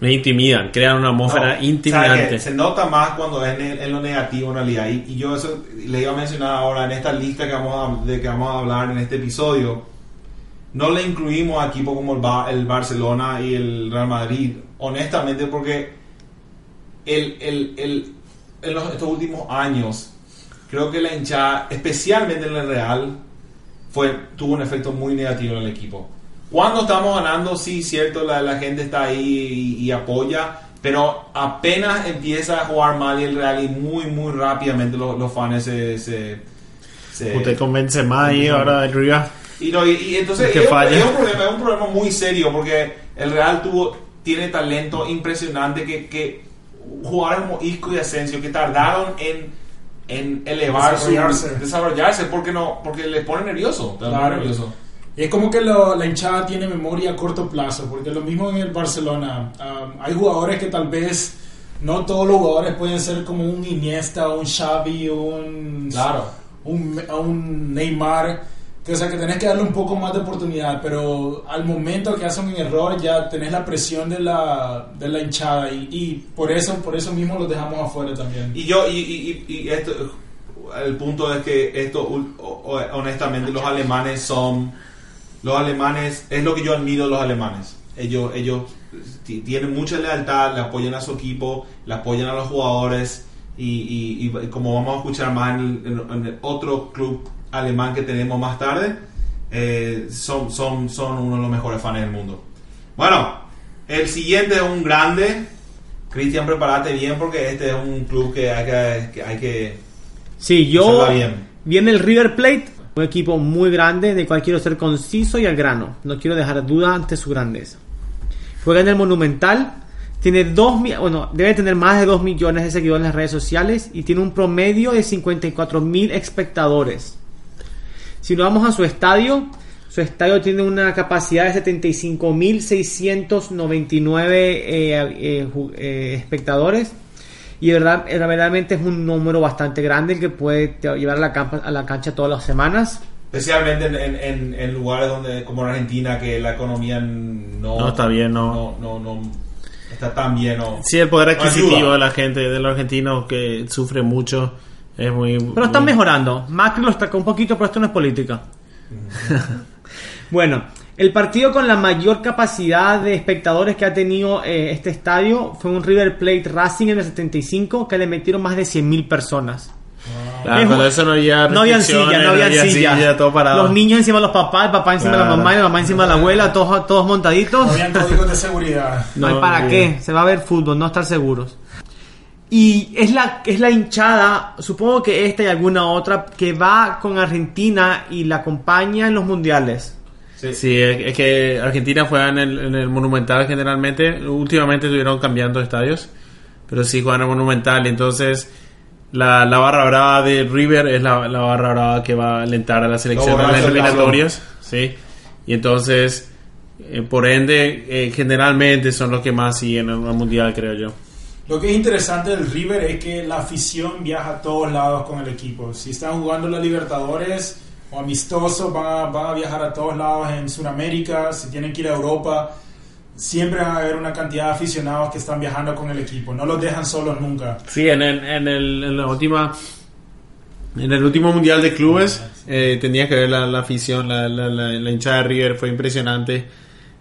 les intimidan, crean una atmósfera No, ¿sabes intimidante. Se nota más cuando es en, en lo negativo en realidad. Y, y yo eso le iba a mencionar ahora en esta lista que vamos a, de que vamos a hablar en este episodio. No le incluimos a equipos como el, Ba- el Barcelona y el Real Madrid, honestamente, porque el, el, el- en los, estos últimos años, creo que la hinchada, especialmente en el Real, fue, tuvo un efecto muy negativo en el equipo. Cuando estamos ganando, sí, cierto, la, la gente está ahí y, y apoya, pero apenas empieza a jugar mal y el Real y muy, muy rápidamente los, los fans se... se, se- Usted convence más ahí ahora del Riga. y, no, y, y entonces Que es, un- falla. es un problema, es un problema muy serio porque el Real tuvo, tiene talento impresionante que, que jugadores como Isco y Asensio que tardaron en, en elevar su Desarrollarse. desarrollarse porque no porque les pone nervioso, Claro. nervioso. Es como que lo- la hinchada tiene memoria a corto plazo, porque lo mismo en el Barcelona. Um, hay jugadores que tal vez no todos los jugadores pueden ser como un Iniesta, un Xavi, un, Claro. un, un Neymar. Que, o sea, que tenés que darle un poco más de oportunidad, pero al momento que hacen un error ya tenés la presión de la, de la hinchada y, y por eso por eso mismo los dejamos afuera también. Y yo, y, y, y- esto, el punto es que esto, honestamente, los alemanes son, los alemanes, es lo que yo admiro de los alemanes. Ellos, ellos ti- tienen mucha lealtad, le apoyan a su equipo, le apoyan a los jugadores y, y- y como vamos a escuchar más en el, en- en el otro club alemán que tenemos más tarde, eh, son, son, son uno de los mejores fans del mundo. Bueno, el siguiente es un grande. Cristian, prepárate bien porque este es un club que hay que, que hay que Sí, yo. Bien. Viene el River Plate, un equipo muy grande, del cual quiero ser conciso y al grano. No quiero dejar duda ante su grandeza. Juega en el Monumental. Tiene dos, mi- bueno, debe tener más de 2 millones de seguidores en las redes sociales y tiene un promedio de 54 mil espectadores. Si nos vamos a su estadio, su estadio tiene una capacidad de 75.699 eh, eh, eh, espectadores. Y de verdad, eh, verdaderamente es un número bastante grande el que puede llevar a la, campa- a la cancha todas las semanas. especialmente en, en- en- en lugares donde como en Argentina que la economía no, No está bien, no. no, no- no está tan bien o- Sí, el poder no adquisitivo ayuda. de la gente, de los argentinos que sufre mucho, es muy... Pero están muy- mejorando. Macri lo destacó un poquito, pero esto no es política. bueno, el partido con la mayor capacidad de espectadores que ha tenido eh, este estadio fue un River Plate Racing en el 75 que le metieron más de 100.000 personas. Claro, Es cuando un- eso no había No habían sillas, no habían sillas. todo parado. Los niños encima de los papás, el papá encima de la mamá y la mamá encima de la abuela, todos, todos montaditos. No habían códigos de seguridad. No hay No, para bien. qué, se va a ver fútbol, no estar seguros. Y es la, es la hinchada, supongo que esta y alguna otra, que va con Argentina y la acompaña en los mundiales. Sí. Sí, es, que Argentina juega en el, en el Monumental generalmente. Últimamente estuvieron cambiando estadios, pero sí juegan en el Monumental. Entonces, la, la barra brava de River es la, la barra brava que va a alentar a la selección en las eliminatorias. Sí, y entonces, eh, por ende, eh, generalmente son los que más siguen en el Mundial, creo yo. Lo que es interesante del River es que la afición viaja a todos lados con el equipo. Si están jugando la Libertadores o amistosos, van a, van a viajar a todos lados en Sudamérica. Si tienen que ir a Europa, siempre van a haber una cantidad de aficionados que están viajando con el equipo. No los dejan solos nunca. Sí, en, el, en, el, en la última. En el último mundial de clubes eh, tenía que ver la, la afición, la, la, la, la hinchada de River fue impresionante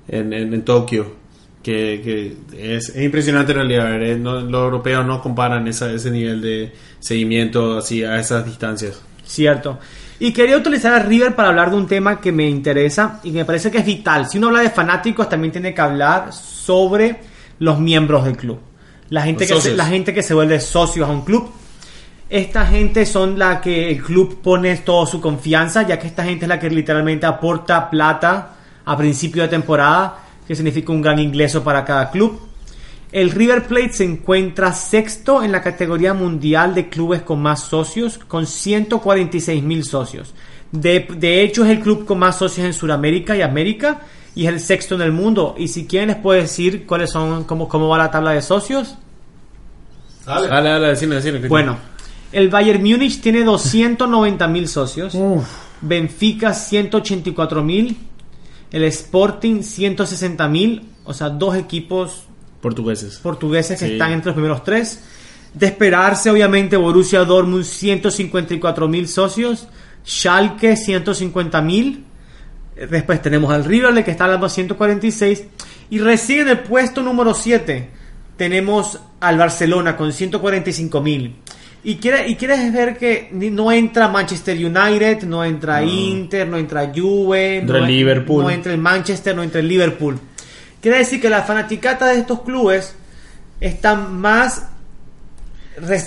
en, en, en Tokio. Que, que es, es impresionante en realidad. ver, eh, no- los europeos no comparan esa- ese nivel de seguimiento así a esas distancias. Cierto. Y quería utilizar a River para hablar de un tema que me interesa y que me parece que es vital. Si uno habla de fanáticos, también tiene que hablar sobre los miembros del club. La gente, Los que se, la gente que se vuelve socios a un club. Esta gente son la que el club pone toda su confianza, ya que esta gente es la que literalmente aporta plata a principio de temporada, que significa un gran ingreso para cada club. El River Plate se encuentra sexto en la categoría mundial de clubes con más socios, con 146 mil socios. De, de hecho, es el club con más socios en Sudamérica y América y es el sexto en el mundo. Y si quieren, les puedo decir cuáles son, cómo, cómo va la tabla de socios. Dale. Dale, dale, decime, decime. Bueno, el Bayern Múnich tiene 290 mil socios, Benfica 184 mil, el Sporting 160 mil, o sea, dos equipos Portugueses. portugueses que Sí. están entre los primeros tres. De esperarse, obviamente, Borussia Dortmund 154 mil socios, Schalke 150 mil. Después tenemos al River, que está hablando a 146. Y recién en el puesto número 7 tenemos al Barcelona con 145 mil. Y, quiere- y quieres ver que no entra Manchester United, no entra Inter, no entra Juve, no, Liverpool. no entra el Manchester, no entra el Liverpool. Quiere decir que la fanaticata de estos clubes están más eh, más,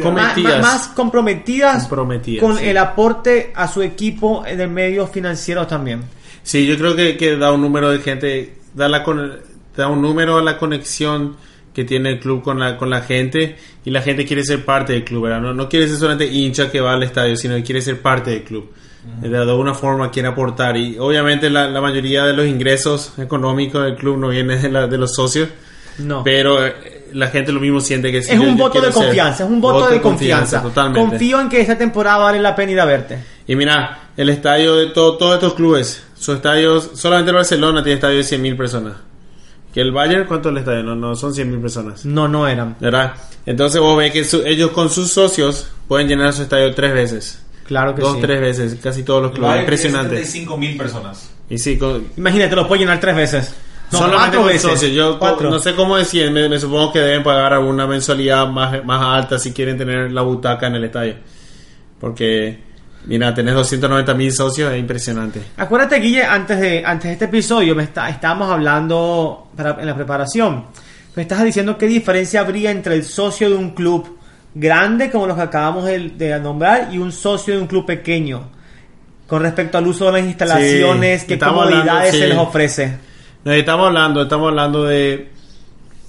Comprometidas. más comprometidas, Comprometidas, con sí. el aporte a su equipo en el medio financiero también. Sí, yo creo que, que da un número de gente, da, la con- da un número a la conexión que tiene el club con la, con la gente y la gente quiere ser parte del club, ¿verdad? No, no quiere ser solamente hincha que va al estadio, sino que quiere ser parte del club. De alguna forma quiere aportar y obviamente la, la mayoría de los ingresos económicos del club no vienen de, la- de los socios, No. pero eh, la gente lo mismo siente que es yo- un yo voto quiero de ser- confianza, es un voto, de confianza. totalmente. Confío en que esta temporada vale la pena ir a verte. Y mira, el estadio de to- todos estos clubes, sus estadios, solamente el Barcelona tiene estadio de 100.000 personas. Que el Bayern, ¿cuánto es el estadio? No, no, son 100.000 personas. No, no eran. ¿Verdad? Entonces vos ves que su- ellos con sus socios pueden llenar su estadio tres veces. Claro que Dos, sí. tres veces, casi todos los clubes. Impresionante. 75 mil personas. Y sí, con, Imagínate, lo puedes llenar tres veces. No, solamente cuatro veces. socios. Yo co- Cuatro. no sé cómo decir, me, me supongo que deben pagar alguna mensualidad más, más alta si quieren tener la butaca en el estadio. Porque, mira, tenés 290 mil socios, es impresionante. Acuérdate, Guille, antes de, antes de este episodio me está, estábamos hablando para- en la preparación. Me estás diciendo qué diferencia habría entre el socio de un club grande, como los que acabamos de, de nombrar, y un socio de un club pequeño. Con respecto al uso de las instalaciones, Sí, qué comodidades hablando, se les ofrece. No, estamos hablando, estamos hablando de,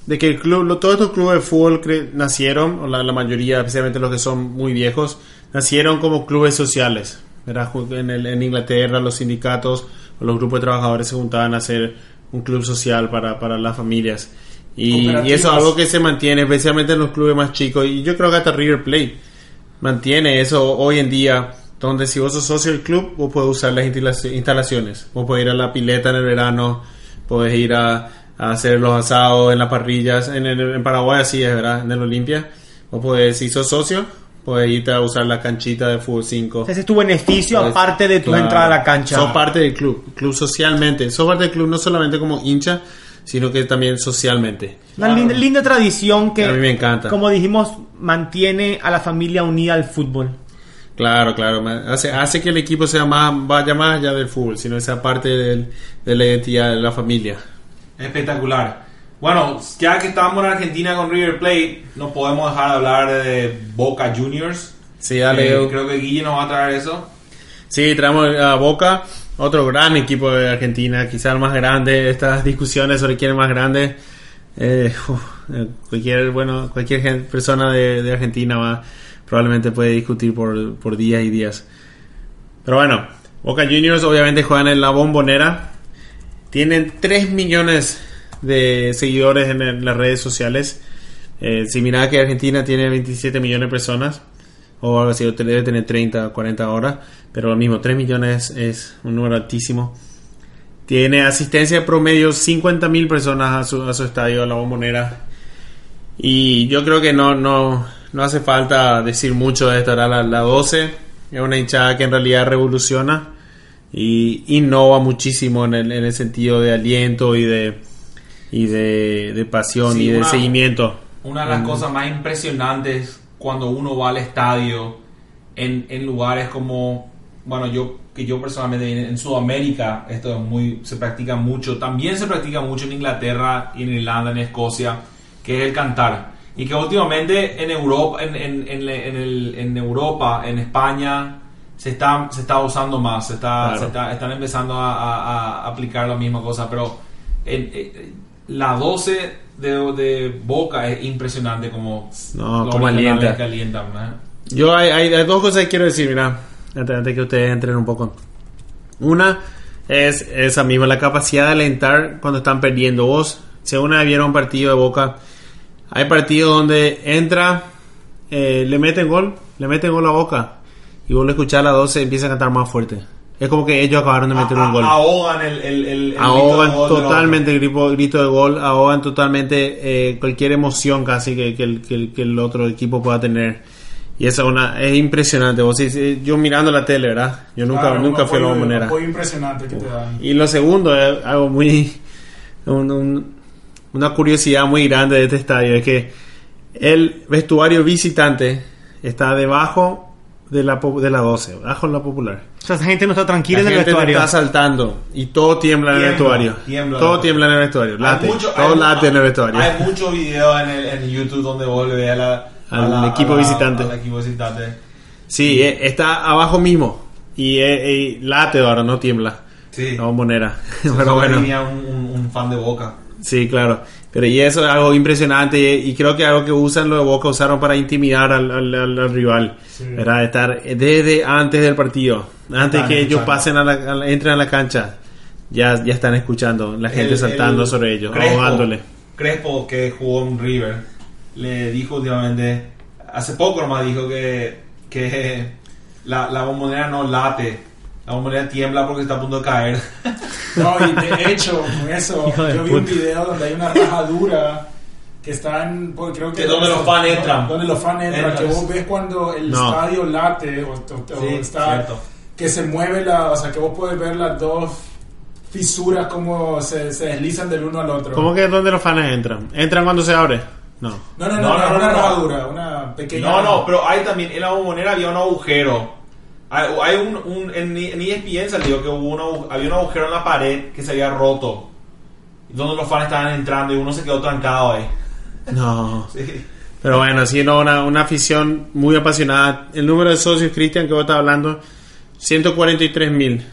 de que el club, lo- todos estos clubes de fútbol cre- nacieron, o la, la mayoría, especialmente los que son muy viejos, nacieron como clubes sociales. En, el- en Inglaterra los sindicatos o los grupos de trabajadores se juntaban a hacer un club social para, para las familias. Y, y eso es algo que se mantiene, especialmente en los clubes más chicos. Y yo creo que hasta River Plate mantiene eso hoy en día, donde si vos sos socio del club, vos podés usar las instala- instalaciones. Vos podés ir a la pileta en el verano, podés ir a, a hacer los asados en las parrillas. En, el- en Paraguay así es, ¿verdad? En el Olimpia. Vos podés, si sos socio, podés irte a usar la canchita de fútbol 5. Ese es tu beneficio, aparte de tu claro, entrada a la cancha. Sos parte del club, club socialmente. Sos parte del club no solamente como hincha, sino que también socialmente. Una linda, linda tradición que, A mí me encanta. como dijimos, mantiene a la familia unida al fútbol. Claro, claro. Hace, hace que el equipo sea más, vaya más allá del fútbol, sino que sea parte del- de la identidad de la familia. Espectacular. Bueno, ya que estamos en Argentina con River Plate, no podemos dejar de hablar de Boca Juniors. Sí, dale. Eh, creo que Guille nos va a traer eso. Sí, traemos a Boca, otro gran equipo de Argentina, quizás el más grande. Estas discusiones sobre quién es más grande. eh, uf, eh, cualquier bueno cualquier gen- persona de, de Argentina va probablemente puede discutir por, por días y días. Pero bueno, Boca Juniors obviamente juegan en la bombonera. Tienen 3 millones de seguidores en, el- las redes sociales. Eh, si mirá que Argentina tiene 27 millones de personas, o algo así, debe tener 30 o 40 ahora, pero lo mismo, 3 millones es un número altísimo. Tiene asistencia de promedio 50 mil personas a su, a su estadio, a la bombonera. Y yo creo que no, no, no hace falta decir mucho de esta, ¿verdad? la, la 12 es una hinchada que en realidad revoluciona y innova muchísimo en el, en el sentido de aliento y de, y de, de pasión Sí, y de una- seguimiento. Una de las cosas más impresionantes cuando uno va al estadio en, en lugares como, bueno, yo que yo personalmente en, Sudamérica esto es muy se practica mucho, también se practica mucho en Inglaterra y en Irlanda, en Escocia, que es el cantar. Y que últimamente en Europa, en, en, en, en el- Europa, en España, se está, se está usando más, se está, Claro. se está- están empezando a, a- a aplicar la misma cosa, pero en- eh, la 12 de, de Boca es impresionante como, No, como alienta. que alientan, ¿no? Yo hay, hay- hay dos cosas que quiero decir, mira, antes, antes que ustedes entren un poco. Una es esa misma, la capacidad de alentar cuando están perdiendo. Vos, si alguna vez vieron un partido de Boca, hay partidos donde entra, eh, le meten gol, le meten gol a Boca, y vos lo escuchás a las 12 empieza a cantar más fuerte. Es como que ellos acabaron de meter A- un gol. Ahogan el, el, el, el ahogan grito de gol totalmente el grito, grito de gol, ahogan totalmente eh, cualquier emoción casi que, que el, que el- que el otro equipo pueda tener. Y eso es, una, es impresionante. Vos, sí, yo mirando la tele, ¿verdad? Yo nunca, Claro, nunca un fui a la bombonera. apoyo impresionante que te dan. Y lo segundo es algo muy. un- un- una curiosidad muy grande de este estadio: es que el vestuario visitante está debajo de la, po- de la 12, bajo la popular. O sea, esa gente no está tranquila La en el gente vestuario. está saltando y todo tiembla en el Tiembla, vestuario. tiembla. todo tiembla en el vestuario. Hay Late. mucho- todo hay- late en el vestuario. Hay muchos videos en, el, en YouTube donde vos le ves la, a Al la- equipo a la- visitante. al equipo visitante. Sí, eh, está abajo mismo. Y eh, eh, late ahora, no tiembla. Sí. La bombonera. Pero bueno. tenía un, un- un fan de Boca. Sí, claro. Pero y eso es algo impresionante y, y creo que algo que usan los de Boca usaron para intimidar al, al- al- al rival. Sí. ¿verdad? Estar desde antes del partido, antes Están que ellos escuchando. pasen a la, a la- entren a la cancha, ya, ya están escuchando la gente El- saltando el sobre ellos, Crespo- ahogándole. Crespo, que jugó en River, le dijo últimamente, hace poco nomás dijo que, que la, la bombonera no late La bombonera tiembla porque está a punto de caer. No, y de hecho, con eso, yo vi un video donde hay una rajadura que están, pues, creo que... Que donde los fans entran. Donde los fans entran, que vos ves cuando el No. estadio late o, o- o Sí, está... cierto. Que se mueve la... O sea, que vos puedes ver las dos fisuras como se, se deslizan del uno al otro. ¿Cómo que es donde los fans entran? ¿Entran cuando se abre? No. No, no, no, No, no, no, una no, no. rajadura, una pequeña... No, no, pero hay también, en la bombonera había un agujero. Hay, hay un, un- en, en E ESPN salió que hubo un agu- había un agujero en la pared que se había roto. Donde los fans estaban entrando y uno se quedó trancado ahí. No. Sí. Pero bueno, sí, no, una, una afición muy apasionada. El número de socios, Cristian, que vos estás hablando, 143 mil.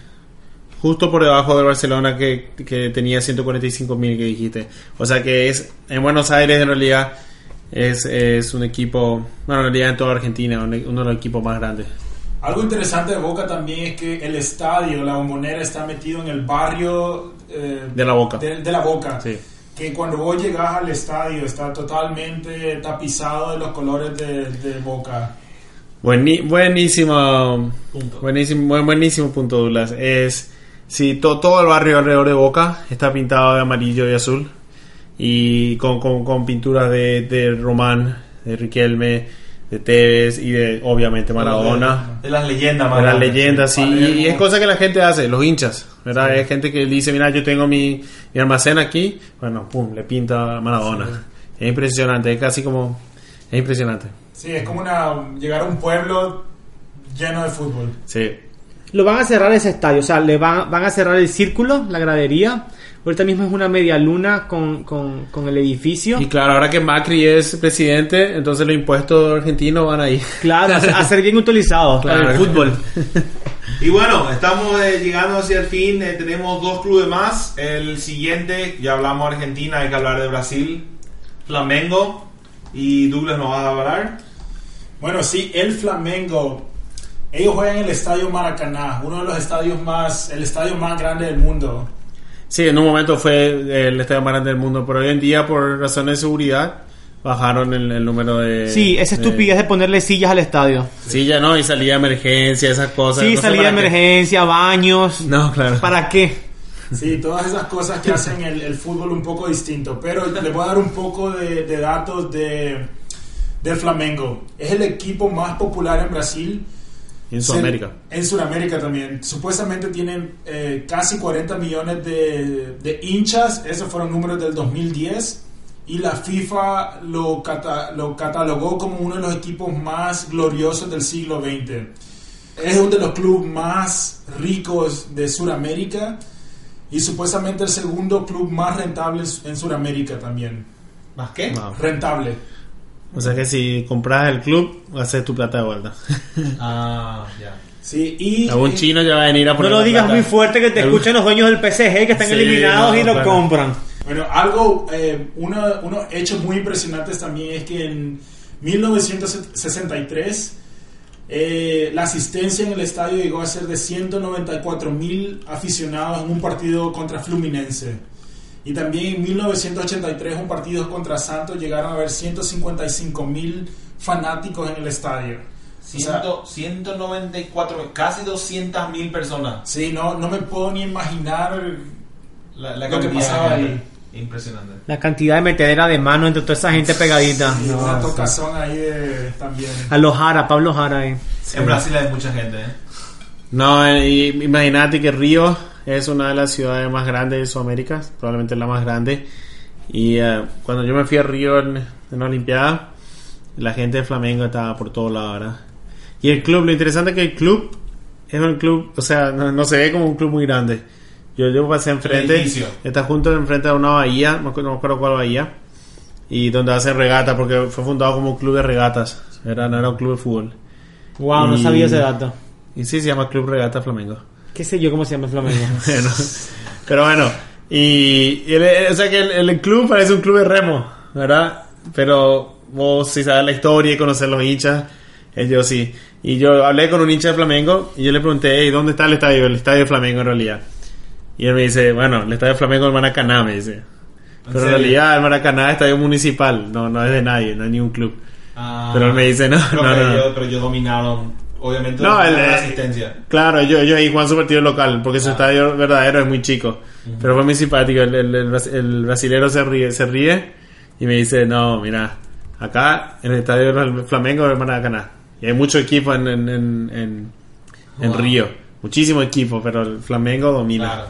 Justo por debajo del Barcelona que, que tenía 145 mil que dijiste. O sea que es en Buenos Aires en realidad es, es un equipo, bueno, en realidad en toda Argentina, un- uno de los equipos más grandes. Algo interesante de Boca también es que el estadio, la bombonera, está metido en el barrio eh, De la Boca. De, de la Boca. Sí. Que cuando vos llegás al estadio está totalmente tapizado de los colores de, de Boca. Bueni- buenísimo, Punto. buenísimo, buen- buenísimo punto, Douglas. Es, sí, to- todo el barrio alrededor de Boca está pintado de amarillo y azul y con, con, con pinturas de, de Román, de Riquelme, de Tevez y de, obviamente, Maradona. De las leyendas, De Maradona. las leyendas, sí, y, y es cosa que la gente hace, los hinchas, ¿verdad? Es gente que dice, mira, yo tengo mi, mi almacén aquí, bueno, pum, le pinta Maradona. Es impresionante, es casi como, es impresionante, Sí, es como una, llegar a un pueblo lleno de fútbol. sí. Lo van a cerrar ese estadio, o sea, le van, van a cerrar el círculo, la gradería. Ahorita mismo es una media luna con, con, con el edificio. Y claro, ahora que Macri es presidente, entonces los impuestos argentinos van ahí. Claro, a ser- bien utilizados para Claro. el fútbol. Y bueno, estamos eh, llegando hacia el fin. eh, tenemos dos clubes más. El siguiente, ya hablamos de Argentina, hay que hablar de Brasil. Flamengo. Y Douglas nos va a hablar. Bueno, sí, el Flamengo. Ellos juegan en el Estadio Maracaná, uno de los estadios más, el estadio más grande del mundo. Sí, en un momento fue el estadio más grande del mundo, pero hoy en día, por razones de seguridad, bajaron el, el número de. Sí, esa de- estupidez de ponerle sillas al estadio. Sí, ya no, y salida de emergencia, esas cosas. Sí, no salida de qué. emergencia, baños. No, claro. ¿Para qué? Sí, todas esas cosas que hacen el, el fútbol un poco distinto. Pero les voy a dar un poco de, de datos de, del Flamengo. Es el equipo más popular en Brasil. Y en Sudamérica. En Sudamérica también. Supuestamente tienen eh, casi 40 millones de, de hinchas. Esos fueron números del 2010. Y la FIFA lo, cata- lo catalogó como uno de los equipos más gloriosos del siglo XX. Es uno de los clubes más ricos de Sudamérica. Y supuestamente el segundo club más rentable en Sudamérica también. ¿Más qué? Wow. Rentable. O sea que si compras el club, haces tu plata de vuelta. Ah, ya. Sí, y Algún chino ya va a venir a No poner lo la digas plata. muy fuerte que te Algún- escuchen los dueños del PSG que están Sí, eliminados no, y lo claro. compran. Bueno, algo, eh, uno- unos hechos muy impresionantes también es que en 1963 eh, la asistencia en el estadio llegó a ser de 194 mil aficionados en un partido contra Fluminense. Y también en 1983 un partido contra Santos llegaron a haber 155 mil fanáticos en el estadio. O sea, Ciento- 194, casi 200 mil personas. sí, no, no me puedo ni imaginar La, la Lo que pasaba ahí. Impresionante. La cantidad de metedera de mano entre toda esa gente pegadita. No, una sí. tocazón ahí de- también. A los Jara, Pablo Jara. eh. En Brasil hay mucha gente, ¿eh? No, eh, imagínate que Río es una de las ciudades más grandes de Sudamérica, probablemente la más grande. Y eh, cuando yo me fui a Río en, en la Olimpiada, la gente de Flamengo estaba por todos lados, ¿verdad? Y el club, lo interesante es que el club es un club, o sea, no, no se ve como un club muy grande. Yo, yo pasé enfrente, está junto enfrente de una bahía, no, no me acuerdo cuál bahía, y donde hacen regata, porque fue fundado como un club de regatas, era, no era un club de fútbol. Wow, no Y- sabía ese dato. Y sí, se llama Club Regata Flamengo. ¿Qué sé yo cómo se llama el Flamengo? Bueno, pero bueno, y, y el- o sea que el, el club parece un club de remo, ¿verdad? Pero vos si sabes la historia y conocer los hinchas, ellos sí. Y yo hablé con un hincha de Flamengo y yo le pregunté, "Ey, ¿dónde está el estadio? El estadio de Flamengo en realidad. Y él me dice, bueno, el estadio de Flamengo es el Maracaná, me dice. Pero en realidad el Maracaná es estadio municipal, no, no es de nadie, no es ni un club. Ah, Pero él me dice, no, no, no. ellos- pero ellos dominaron obviamente No, el, la asistencia. Claro, yo, yo ahí juegan su partido local, porque su Ah. estadio verdadero es muy chico. Pero fue muy simpático. El, el, el, bras- el brasilero se ríe, se ríe y me dice: No, mira, acá en el estadio del Flamengo de Maracaná. Y hay mucho equipo en, en, en, en. Río. Muchísimo equipo, pero el Flamengo domina. Claro.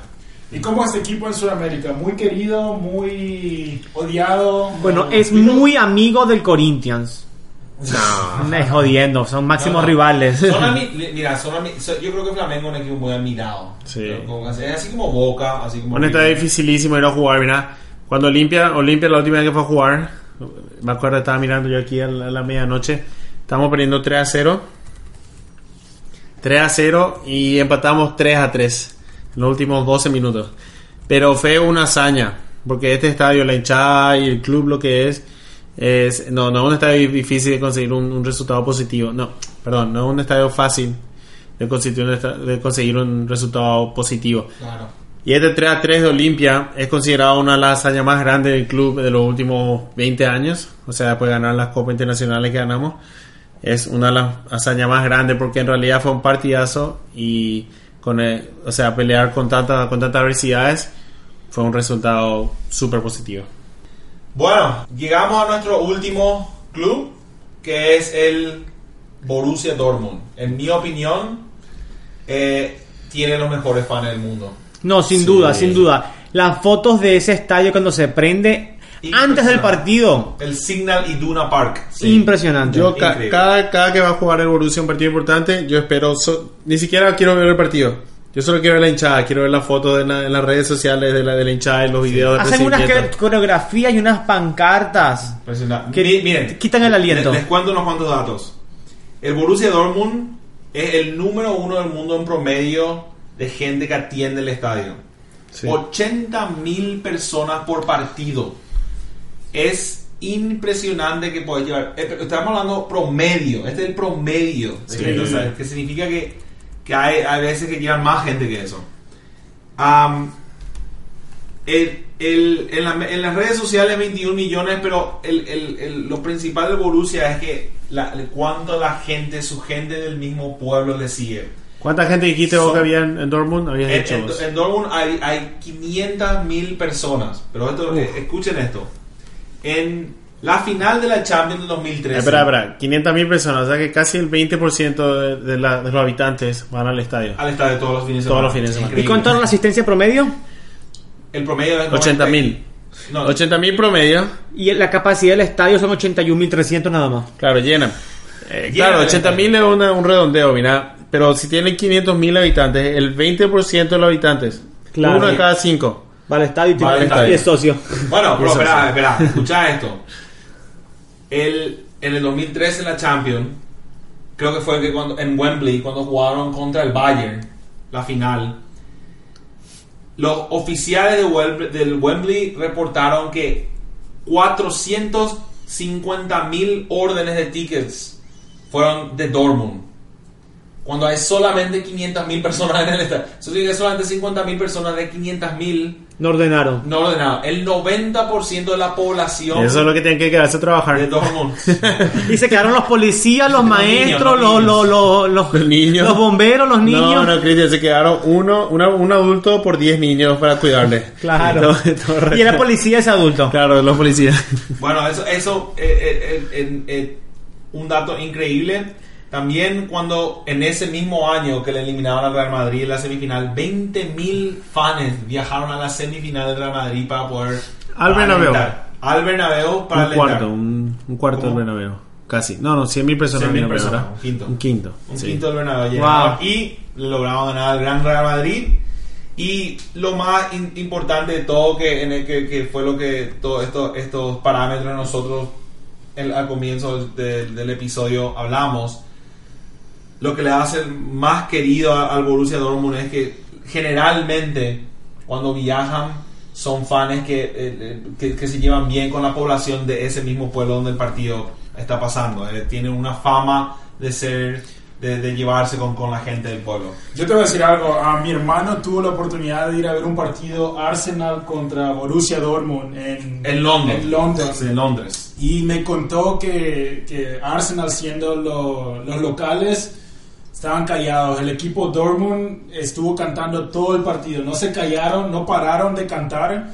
¿Y cómo es este equipo en Sudamérica? Muy querido, muy odiado. Bueno, No, es muy amigo del Corinthians. No. Es jodiendo, son máximos No, no. rivales. Son ami- mira, son ami- yo creo que Flamengo es un equipo muy admirado. Sí. Como- Es así como Boca, así como. Un estadio dificilísimo ir a jugar, mira. Cuando Olimpia, Olimpia la última vez que fue a jugar, me acuerdo, estaba mirando yo aquí a la, a la medianoche, estábamos perdiendo 3 a 0. 3 a 0 y empatamos 3 a 3 en los últimos 12 minutos. Pero fue una hazaña, porque este estadio, la hinchada y el club lo que es, es no, no es un estadio difícil de conseguir un, un resultado positivo. No, perdón, no es un estadio fácil de conseguir un, de conseguir un resultado positivo. Claro. Y este 3 a 3 de Olimpia es considerado una de las hazañas más grandes del club de los últimos 20 años. O sea, después de ganar las copas internacionales que ganamos. Es una de las hazañas más grandes porque en realidad fue un partidazo y con el- o sea, pelear con, tanta, con tantas adversidades fue un resultado súper positivo. Bueno, llegamos a nuestro último club, que es el Borussia Dortmund. En mi opinión, eh, tiene los mejores fans del mundo. No, sin Sí. duda, sin duda. Las fotos de ese estadio cuando se prende antes del partido. El Signal Iduna Park. Impresionante. Yo ca- cada, cada que va a jugar el Borussia un partido importante, yo espero, so- ni siquiera quiero ver el partido. Yo solo quiero ver la hinchada, quiero ver las fotos en, la- en las redes sociales de la, de la hinchada y los videos de Hacen unas coreografías y unas pancartas. Impresionante. Que Mi- miren, quitan el aliento. Les, les cuento unos cuantos datos. El Borussia Dortmund es el número uno del mundo en promedio de gente que atiende el estadio. Sí. 80 mil personas por partido. Es impresionante que puedes llevar. eh, Estamos hablando promedio. Este es el promedio. Sí. gente, o sea, que significa que, que hay, hay veces que llevan más gente que eso. Am, el- el- en, la- en las redes sociales 21 millones, pero el, lo principal de Borussia es que la, cuánto la gente, su gente del mismo pueblo le sigue. ¿Cuánta gente dijiste vos que había en, en Dortmund? En, en- Dortmund hay, hay 500 mil personas, pero esto, escuchen esto. En la final de la Champions del 2013, Espera, espera, 500 mil personas, o sea que casi el 20% de, de la- de los habitantes van al estadio. al estadio todos los fines de Todos semana. los fines de semana. ¿Y cuánto era la asistencia promedio? El promedio es 80 mil. No, 80 mil promedio, Y la capacidad del estadio son 81.300 nada más. claro, llenan. Eh, claro, el 80 mil es una- un redondeo, mira. Pero si tienen 500 mil habitantes, el 20% de los habitantes, Claro. uno de cada cinco. Va al estadio y, Va al tiene- estadio. y es socio. Bueno, pero espera, espera, escucha esto. El, en el 2013 en la Champions, creo que fue que cuando, en Wembley, cuando jugaron contra el Bayern, la final, los oficiales del Wembley reportaron que 450 mil órdenes de tickets fueron de Dortmund. Cuando hay solamente 500 mil personas en el estadio. Eso significa solamente 50 mil personas de 500 mil No ordenaron. no ordenado. El 90% de la población Eso es lo que tienen que quedarse a trabajar. de Dortmund. Y se quedaron los policías, los Los niños, niños, los los, los, los, niños. los bomberos, los niños. No, no, Cristian, se quedaron uno, una- un adulto por 10 niños para cuidarle. Claro. Todo- todo y era resto- policía ese adulto. Claro, los policías. bueno, eso, eso eh, eh, eh, eh, un dato increíble. También cuando en ese mismo año que le eliminaron al Real Madrid en la semifinal, 20.000 fans viajaron a la semifinal del Real Madrid para poder... Al Bernabéu. Al Bernabéu para un alentar. cuarto, un, un cuarto del. Bernabéu. Casi. No, no, 100 mil personas. 100.000 en el Bernabéu, personas, ¿verdad? un quinto. Un quinto. Un sí. quinto del Bernabéu. Wow. y lograron ganar al Gran Real Madrid y lo más in- importante de todo que, en el que, que fue lo que todos esto, estos parámetros nosotros el- al comienzo de- del episodio hablamos lo que le hace más querido al Borussia Dortmund es que generalmente cuando viajan son fans que, eh, eh, que, que se llevan bien con la población de ese mismo pueblo donde el partido está pasando. Eh, tienen una fama de ser, de, de llevarse con, con la gente del pueblo. Yo te voy a decir algo. A mi hermano tuvo la oportunidad de ir a ver un partido Arsenal contra Borussia Dortmund en, En Londres. En Londres. En Londres. Y me contó que, que Arsenal, siendo lo- los locales, estaban callados. El equipo Dortmund estuvo cantando todo el partido. No se callaron, no pararon de cantar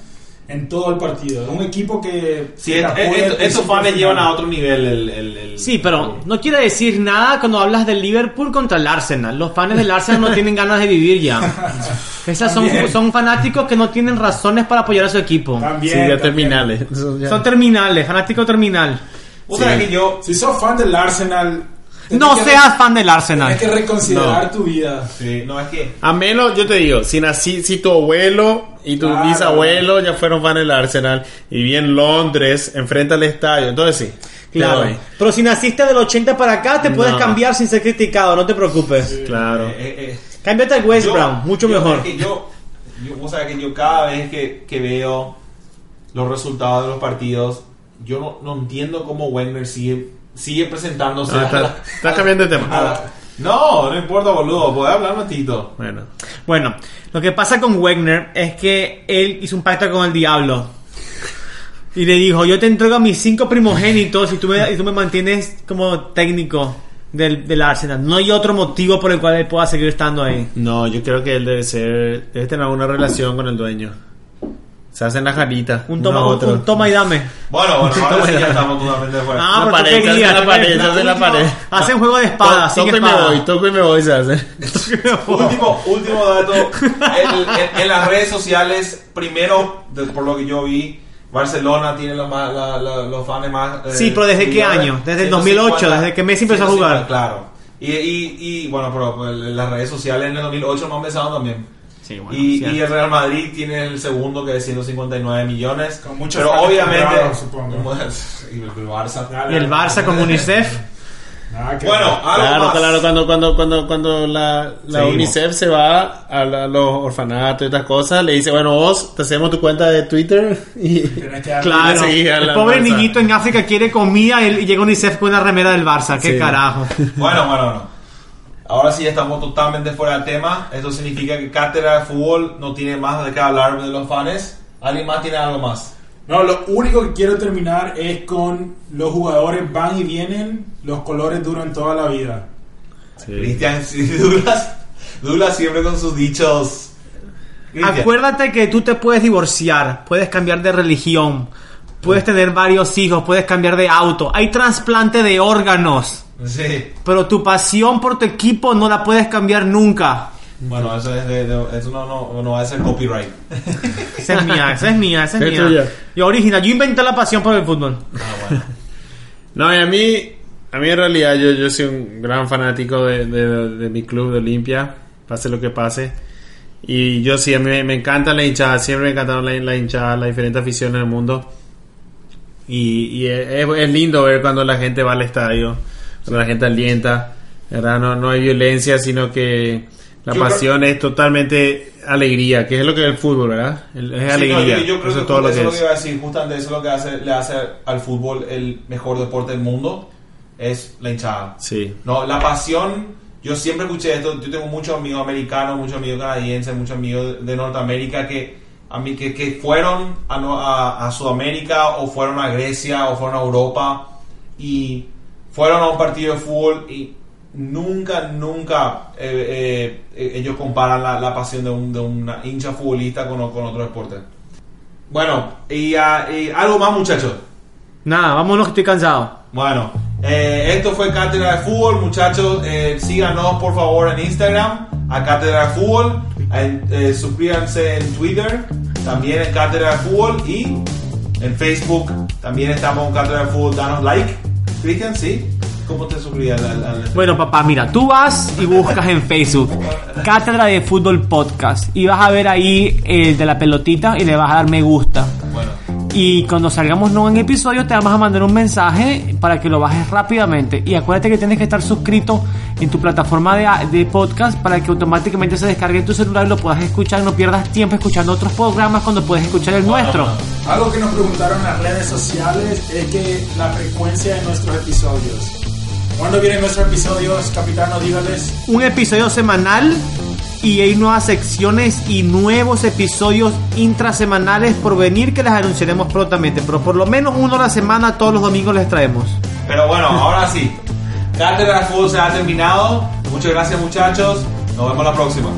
en todo el partido. Un equipo que... Sí, es- es- principio fans llevan a otro nivel el... el- el- Sí, pero no quiere decir nada cuando hablas del Liverpool contra el Arsenal. Los fans del Arsenal no tienen ganas de vivir ya. Esas son, son fanáticos que no tienen razones para apoyar a su equipo. También, Sí, ya también. terminales. Son terminales, fanático terminal. Vos sabés que yo... Si sos fan del Arsenal... No seas fan del Arsenal. Tienes que reconsiderar No. tu vida. Sí, no, es que... A menos, yo te digo, si nací, si tu abuelo y tu Claro. bisabuelo ya fueron fan del Arsenal y vi en Londres, enfrente al estadio, entonces sí. te Claro. doy. Pero si naciste del 80 para acá, te puedes No. cambiar sin ser criticado, no te preocupes. Claro. eh, eh, eh, Cámbiate al West yo- Brown, mucho yo- mejor. es que yo, yo, vos sabés que yo cada vez que, que veo los resultados de los partidos, yo no, no entiendo cómo Wenger sigue, sigue presentándose. No, a está, la- está cambiando de a tema. la- no, no importa, boludo. Podés hablar un ratito. Bueno. Bueno, lo que pasa con Wegner es que él hizo un pacto con el diablo. Y le dijo, yo te entrego a mis cinco primogénitos y tú me, y tú me mantienes como técnico del, del Arsenal. No hay otro motivo por el cual él pueda seguir estando ahí. No, yo creo que él debe ser, debe tener alguna relación con el dueño. Se hacen la jarita. Un toma, un, otro. un toma y dame. Bueno, bueno, ahora sí ya estamos totalmente de acuerdo. Ah, La pared, se hace la pared, querías. se hace la última- pared. Hacen juego de espada, sin Toco y me voy, toco y me voy, se hace. último, último dato. En, en- en las redes sociales, primero, de- por lo que yo vi, Barcelona tiene los, más, la- la- los fans más. eh, Sí, pero ¿desde qué año? Desde el 2008, desde que Messi empezó a jugar. Claro. Y, y, y, bueno, pero pues, las redes sociales en el 2008 no empezaron también. Sí, bueno, y, y el Real Madrid tiene el segundo que es 159 millones. Con muchos pero obviamente. comprados, supongo. como es- y el Barça. Y el Barça con UNICEF. Que Bueno, Claro, más. claro, cuando, cuando, cuando, cuando la, la. UNICEF se va a, la- a los orfanatos y estas cosas, le dice, bueno, vos te hacemos tu cuenta de Twitter y... Claro, Sí, el pobre Barça. niñito en África quiere comida y y llega UNICEF con una remera del Barça. ¿Qué Sí. carajo? Bueno, bueno, bueno. Ahora sí estamos totalmente fuera del tema. Esto significa que Cátedra de Fútbol no tiene más de qué hablar de los fans. ¿Alguien más tiene algo más? No, lo único que quiero terminar es con los jugadores van y vienen, los colores duran toda la vida. Cristian, sí, Douglas, Douglas siempre con sus dichos. Cristian. Acuérdate que tú te puedes divorciar, puedes cambiar de religión, puedes tener varios hijos, puedes cambiar de auto. Hay trasplante de órganos, Sí. pero tu pasión por tu equipo no la puedes cambiar nunca. Bueno, eso, es de, de- eso no, no, no va a ser copyright. Esa es mía, esa es mía, esa es mía. tuya. Yo original, yo inventé la pasión por el fútbol. Ah, bueno. No, y a mí, a mí en realidad yo, yo soy un gran fanático de, de- de mi club de Olimpia, pase lo que pase. Y yo sí, a mí me, me encanta la hinchada, siempre me encantaron la, la hinchada, las diferentes aficiones del mundo. Y, y es, es lindo ver cuando la gente va al estadio, cuando la gente alienta, ¿verdad? No, no hay violencia, sino que la Yo pasión es totalmente alegría, que es lo que es el fútbol, ¿verdad? Es Sí, no, alegría. yo, yo creo eso que es todo lo que es lo que iba a decir. Justamente eso es lo que hace, le hace al fútbol el mejor deporte del mundo. Es la hinchada. Sí. No, la pasión, yo siempre escuché esto, yo tengo muchos amigos americanos, muchos amigos canadienses, muchos amigos de, Norteamérica que, a mí, que, que fueron a, no- a, a Sudamérica o fueron a Grecia o fueron a Europa y fueron a un partido de fútbol y nunca, nunca eh, eh, eh, ellos comparan la, la pasión de, un, de una hincha futbolista con, con otro deporte. Bueno, y, ah, y algo más muchachos. Nada, vámonos que estoy cansado. Bueno, eh, esto fue Cátedra de Fútbol, muchachos. síganos por favor en Instagram, a Cátedra de Fútbol. En- suscríbanse en Twitter, también en Cátedra de Fútbol. Y en Facebook también estamos en Cátedra de Fútbol. Danos like. Cristian, ¿sí? ¿Cómo te suscribías al- Bueno, papá, mira, tú vas y buscas en Facebook Cátedra de Fútbol Podcast y vas a ver ahí el de la pelotita y le vas a dar me gusta. Y cuando salgamos nuevo en episodio te vamos a mandar un mensaje para que lo bajes rápidamente. Y acuérdate que tienes que estar suscrito en tu plataforma de, de podcast para que automáticamente se descargue en tu celular y lo puedas escuchar. No pierdas tiempo escuchando otros programas cuando puedes escuchar el nuestro. Algo que nos preguntaron en las redes sociales es que la frecuencia de nuestros episodios. ¿Cuándo vienen nuestros episodios, capitano? Dígales. Un episodio semanal y hay nuevas secciones y nuevos episodios intrasemanales por venir que les anunciaremos prontamente. Pero por lo menos uno a la semana todos los domingos les traemos. pero bueno, ahora sí. Cátedra de Fútbol se ha terminado. Muchas gracias muchachos. Nos vemos la próxima.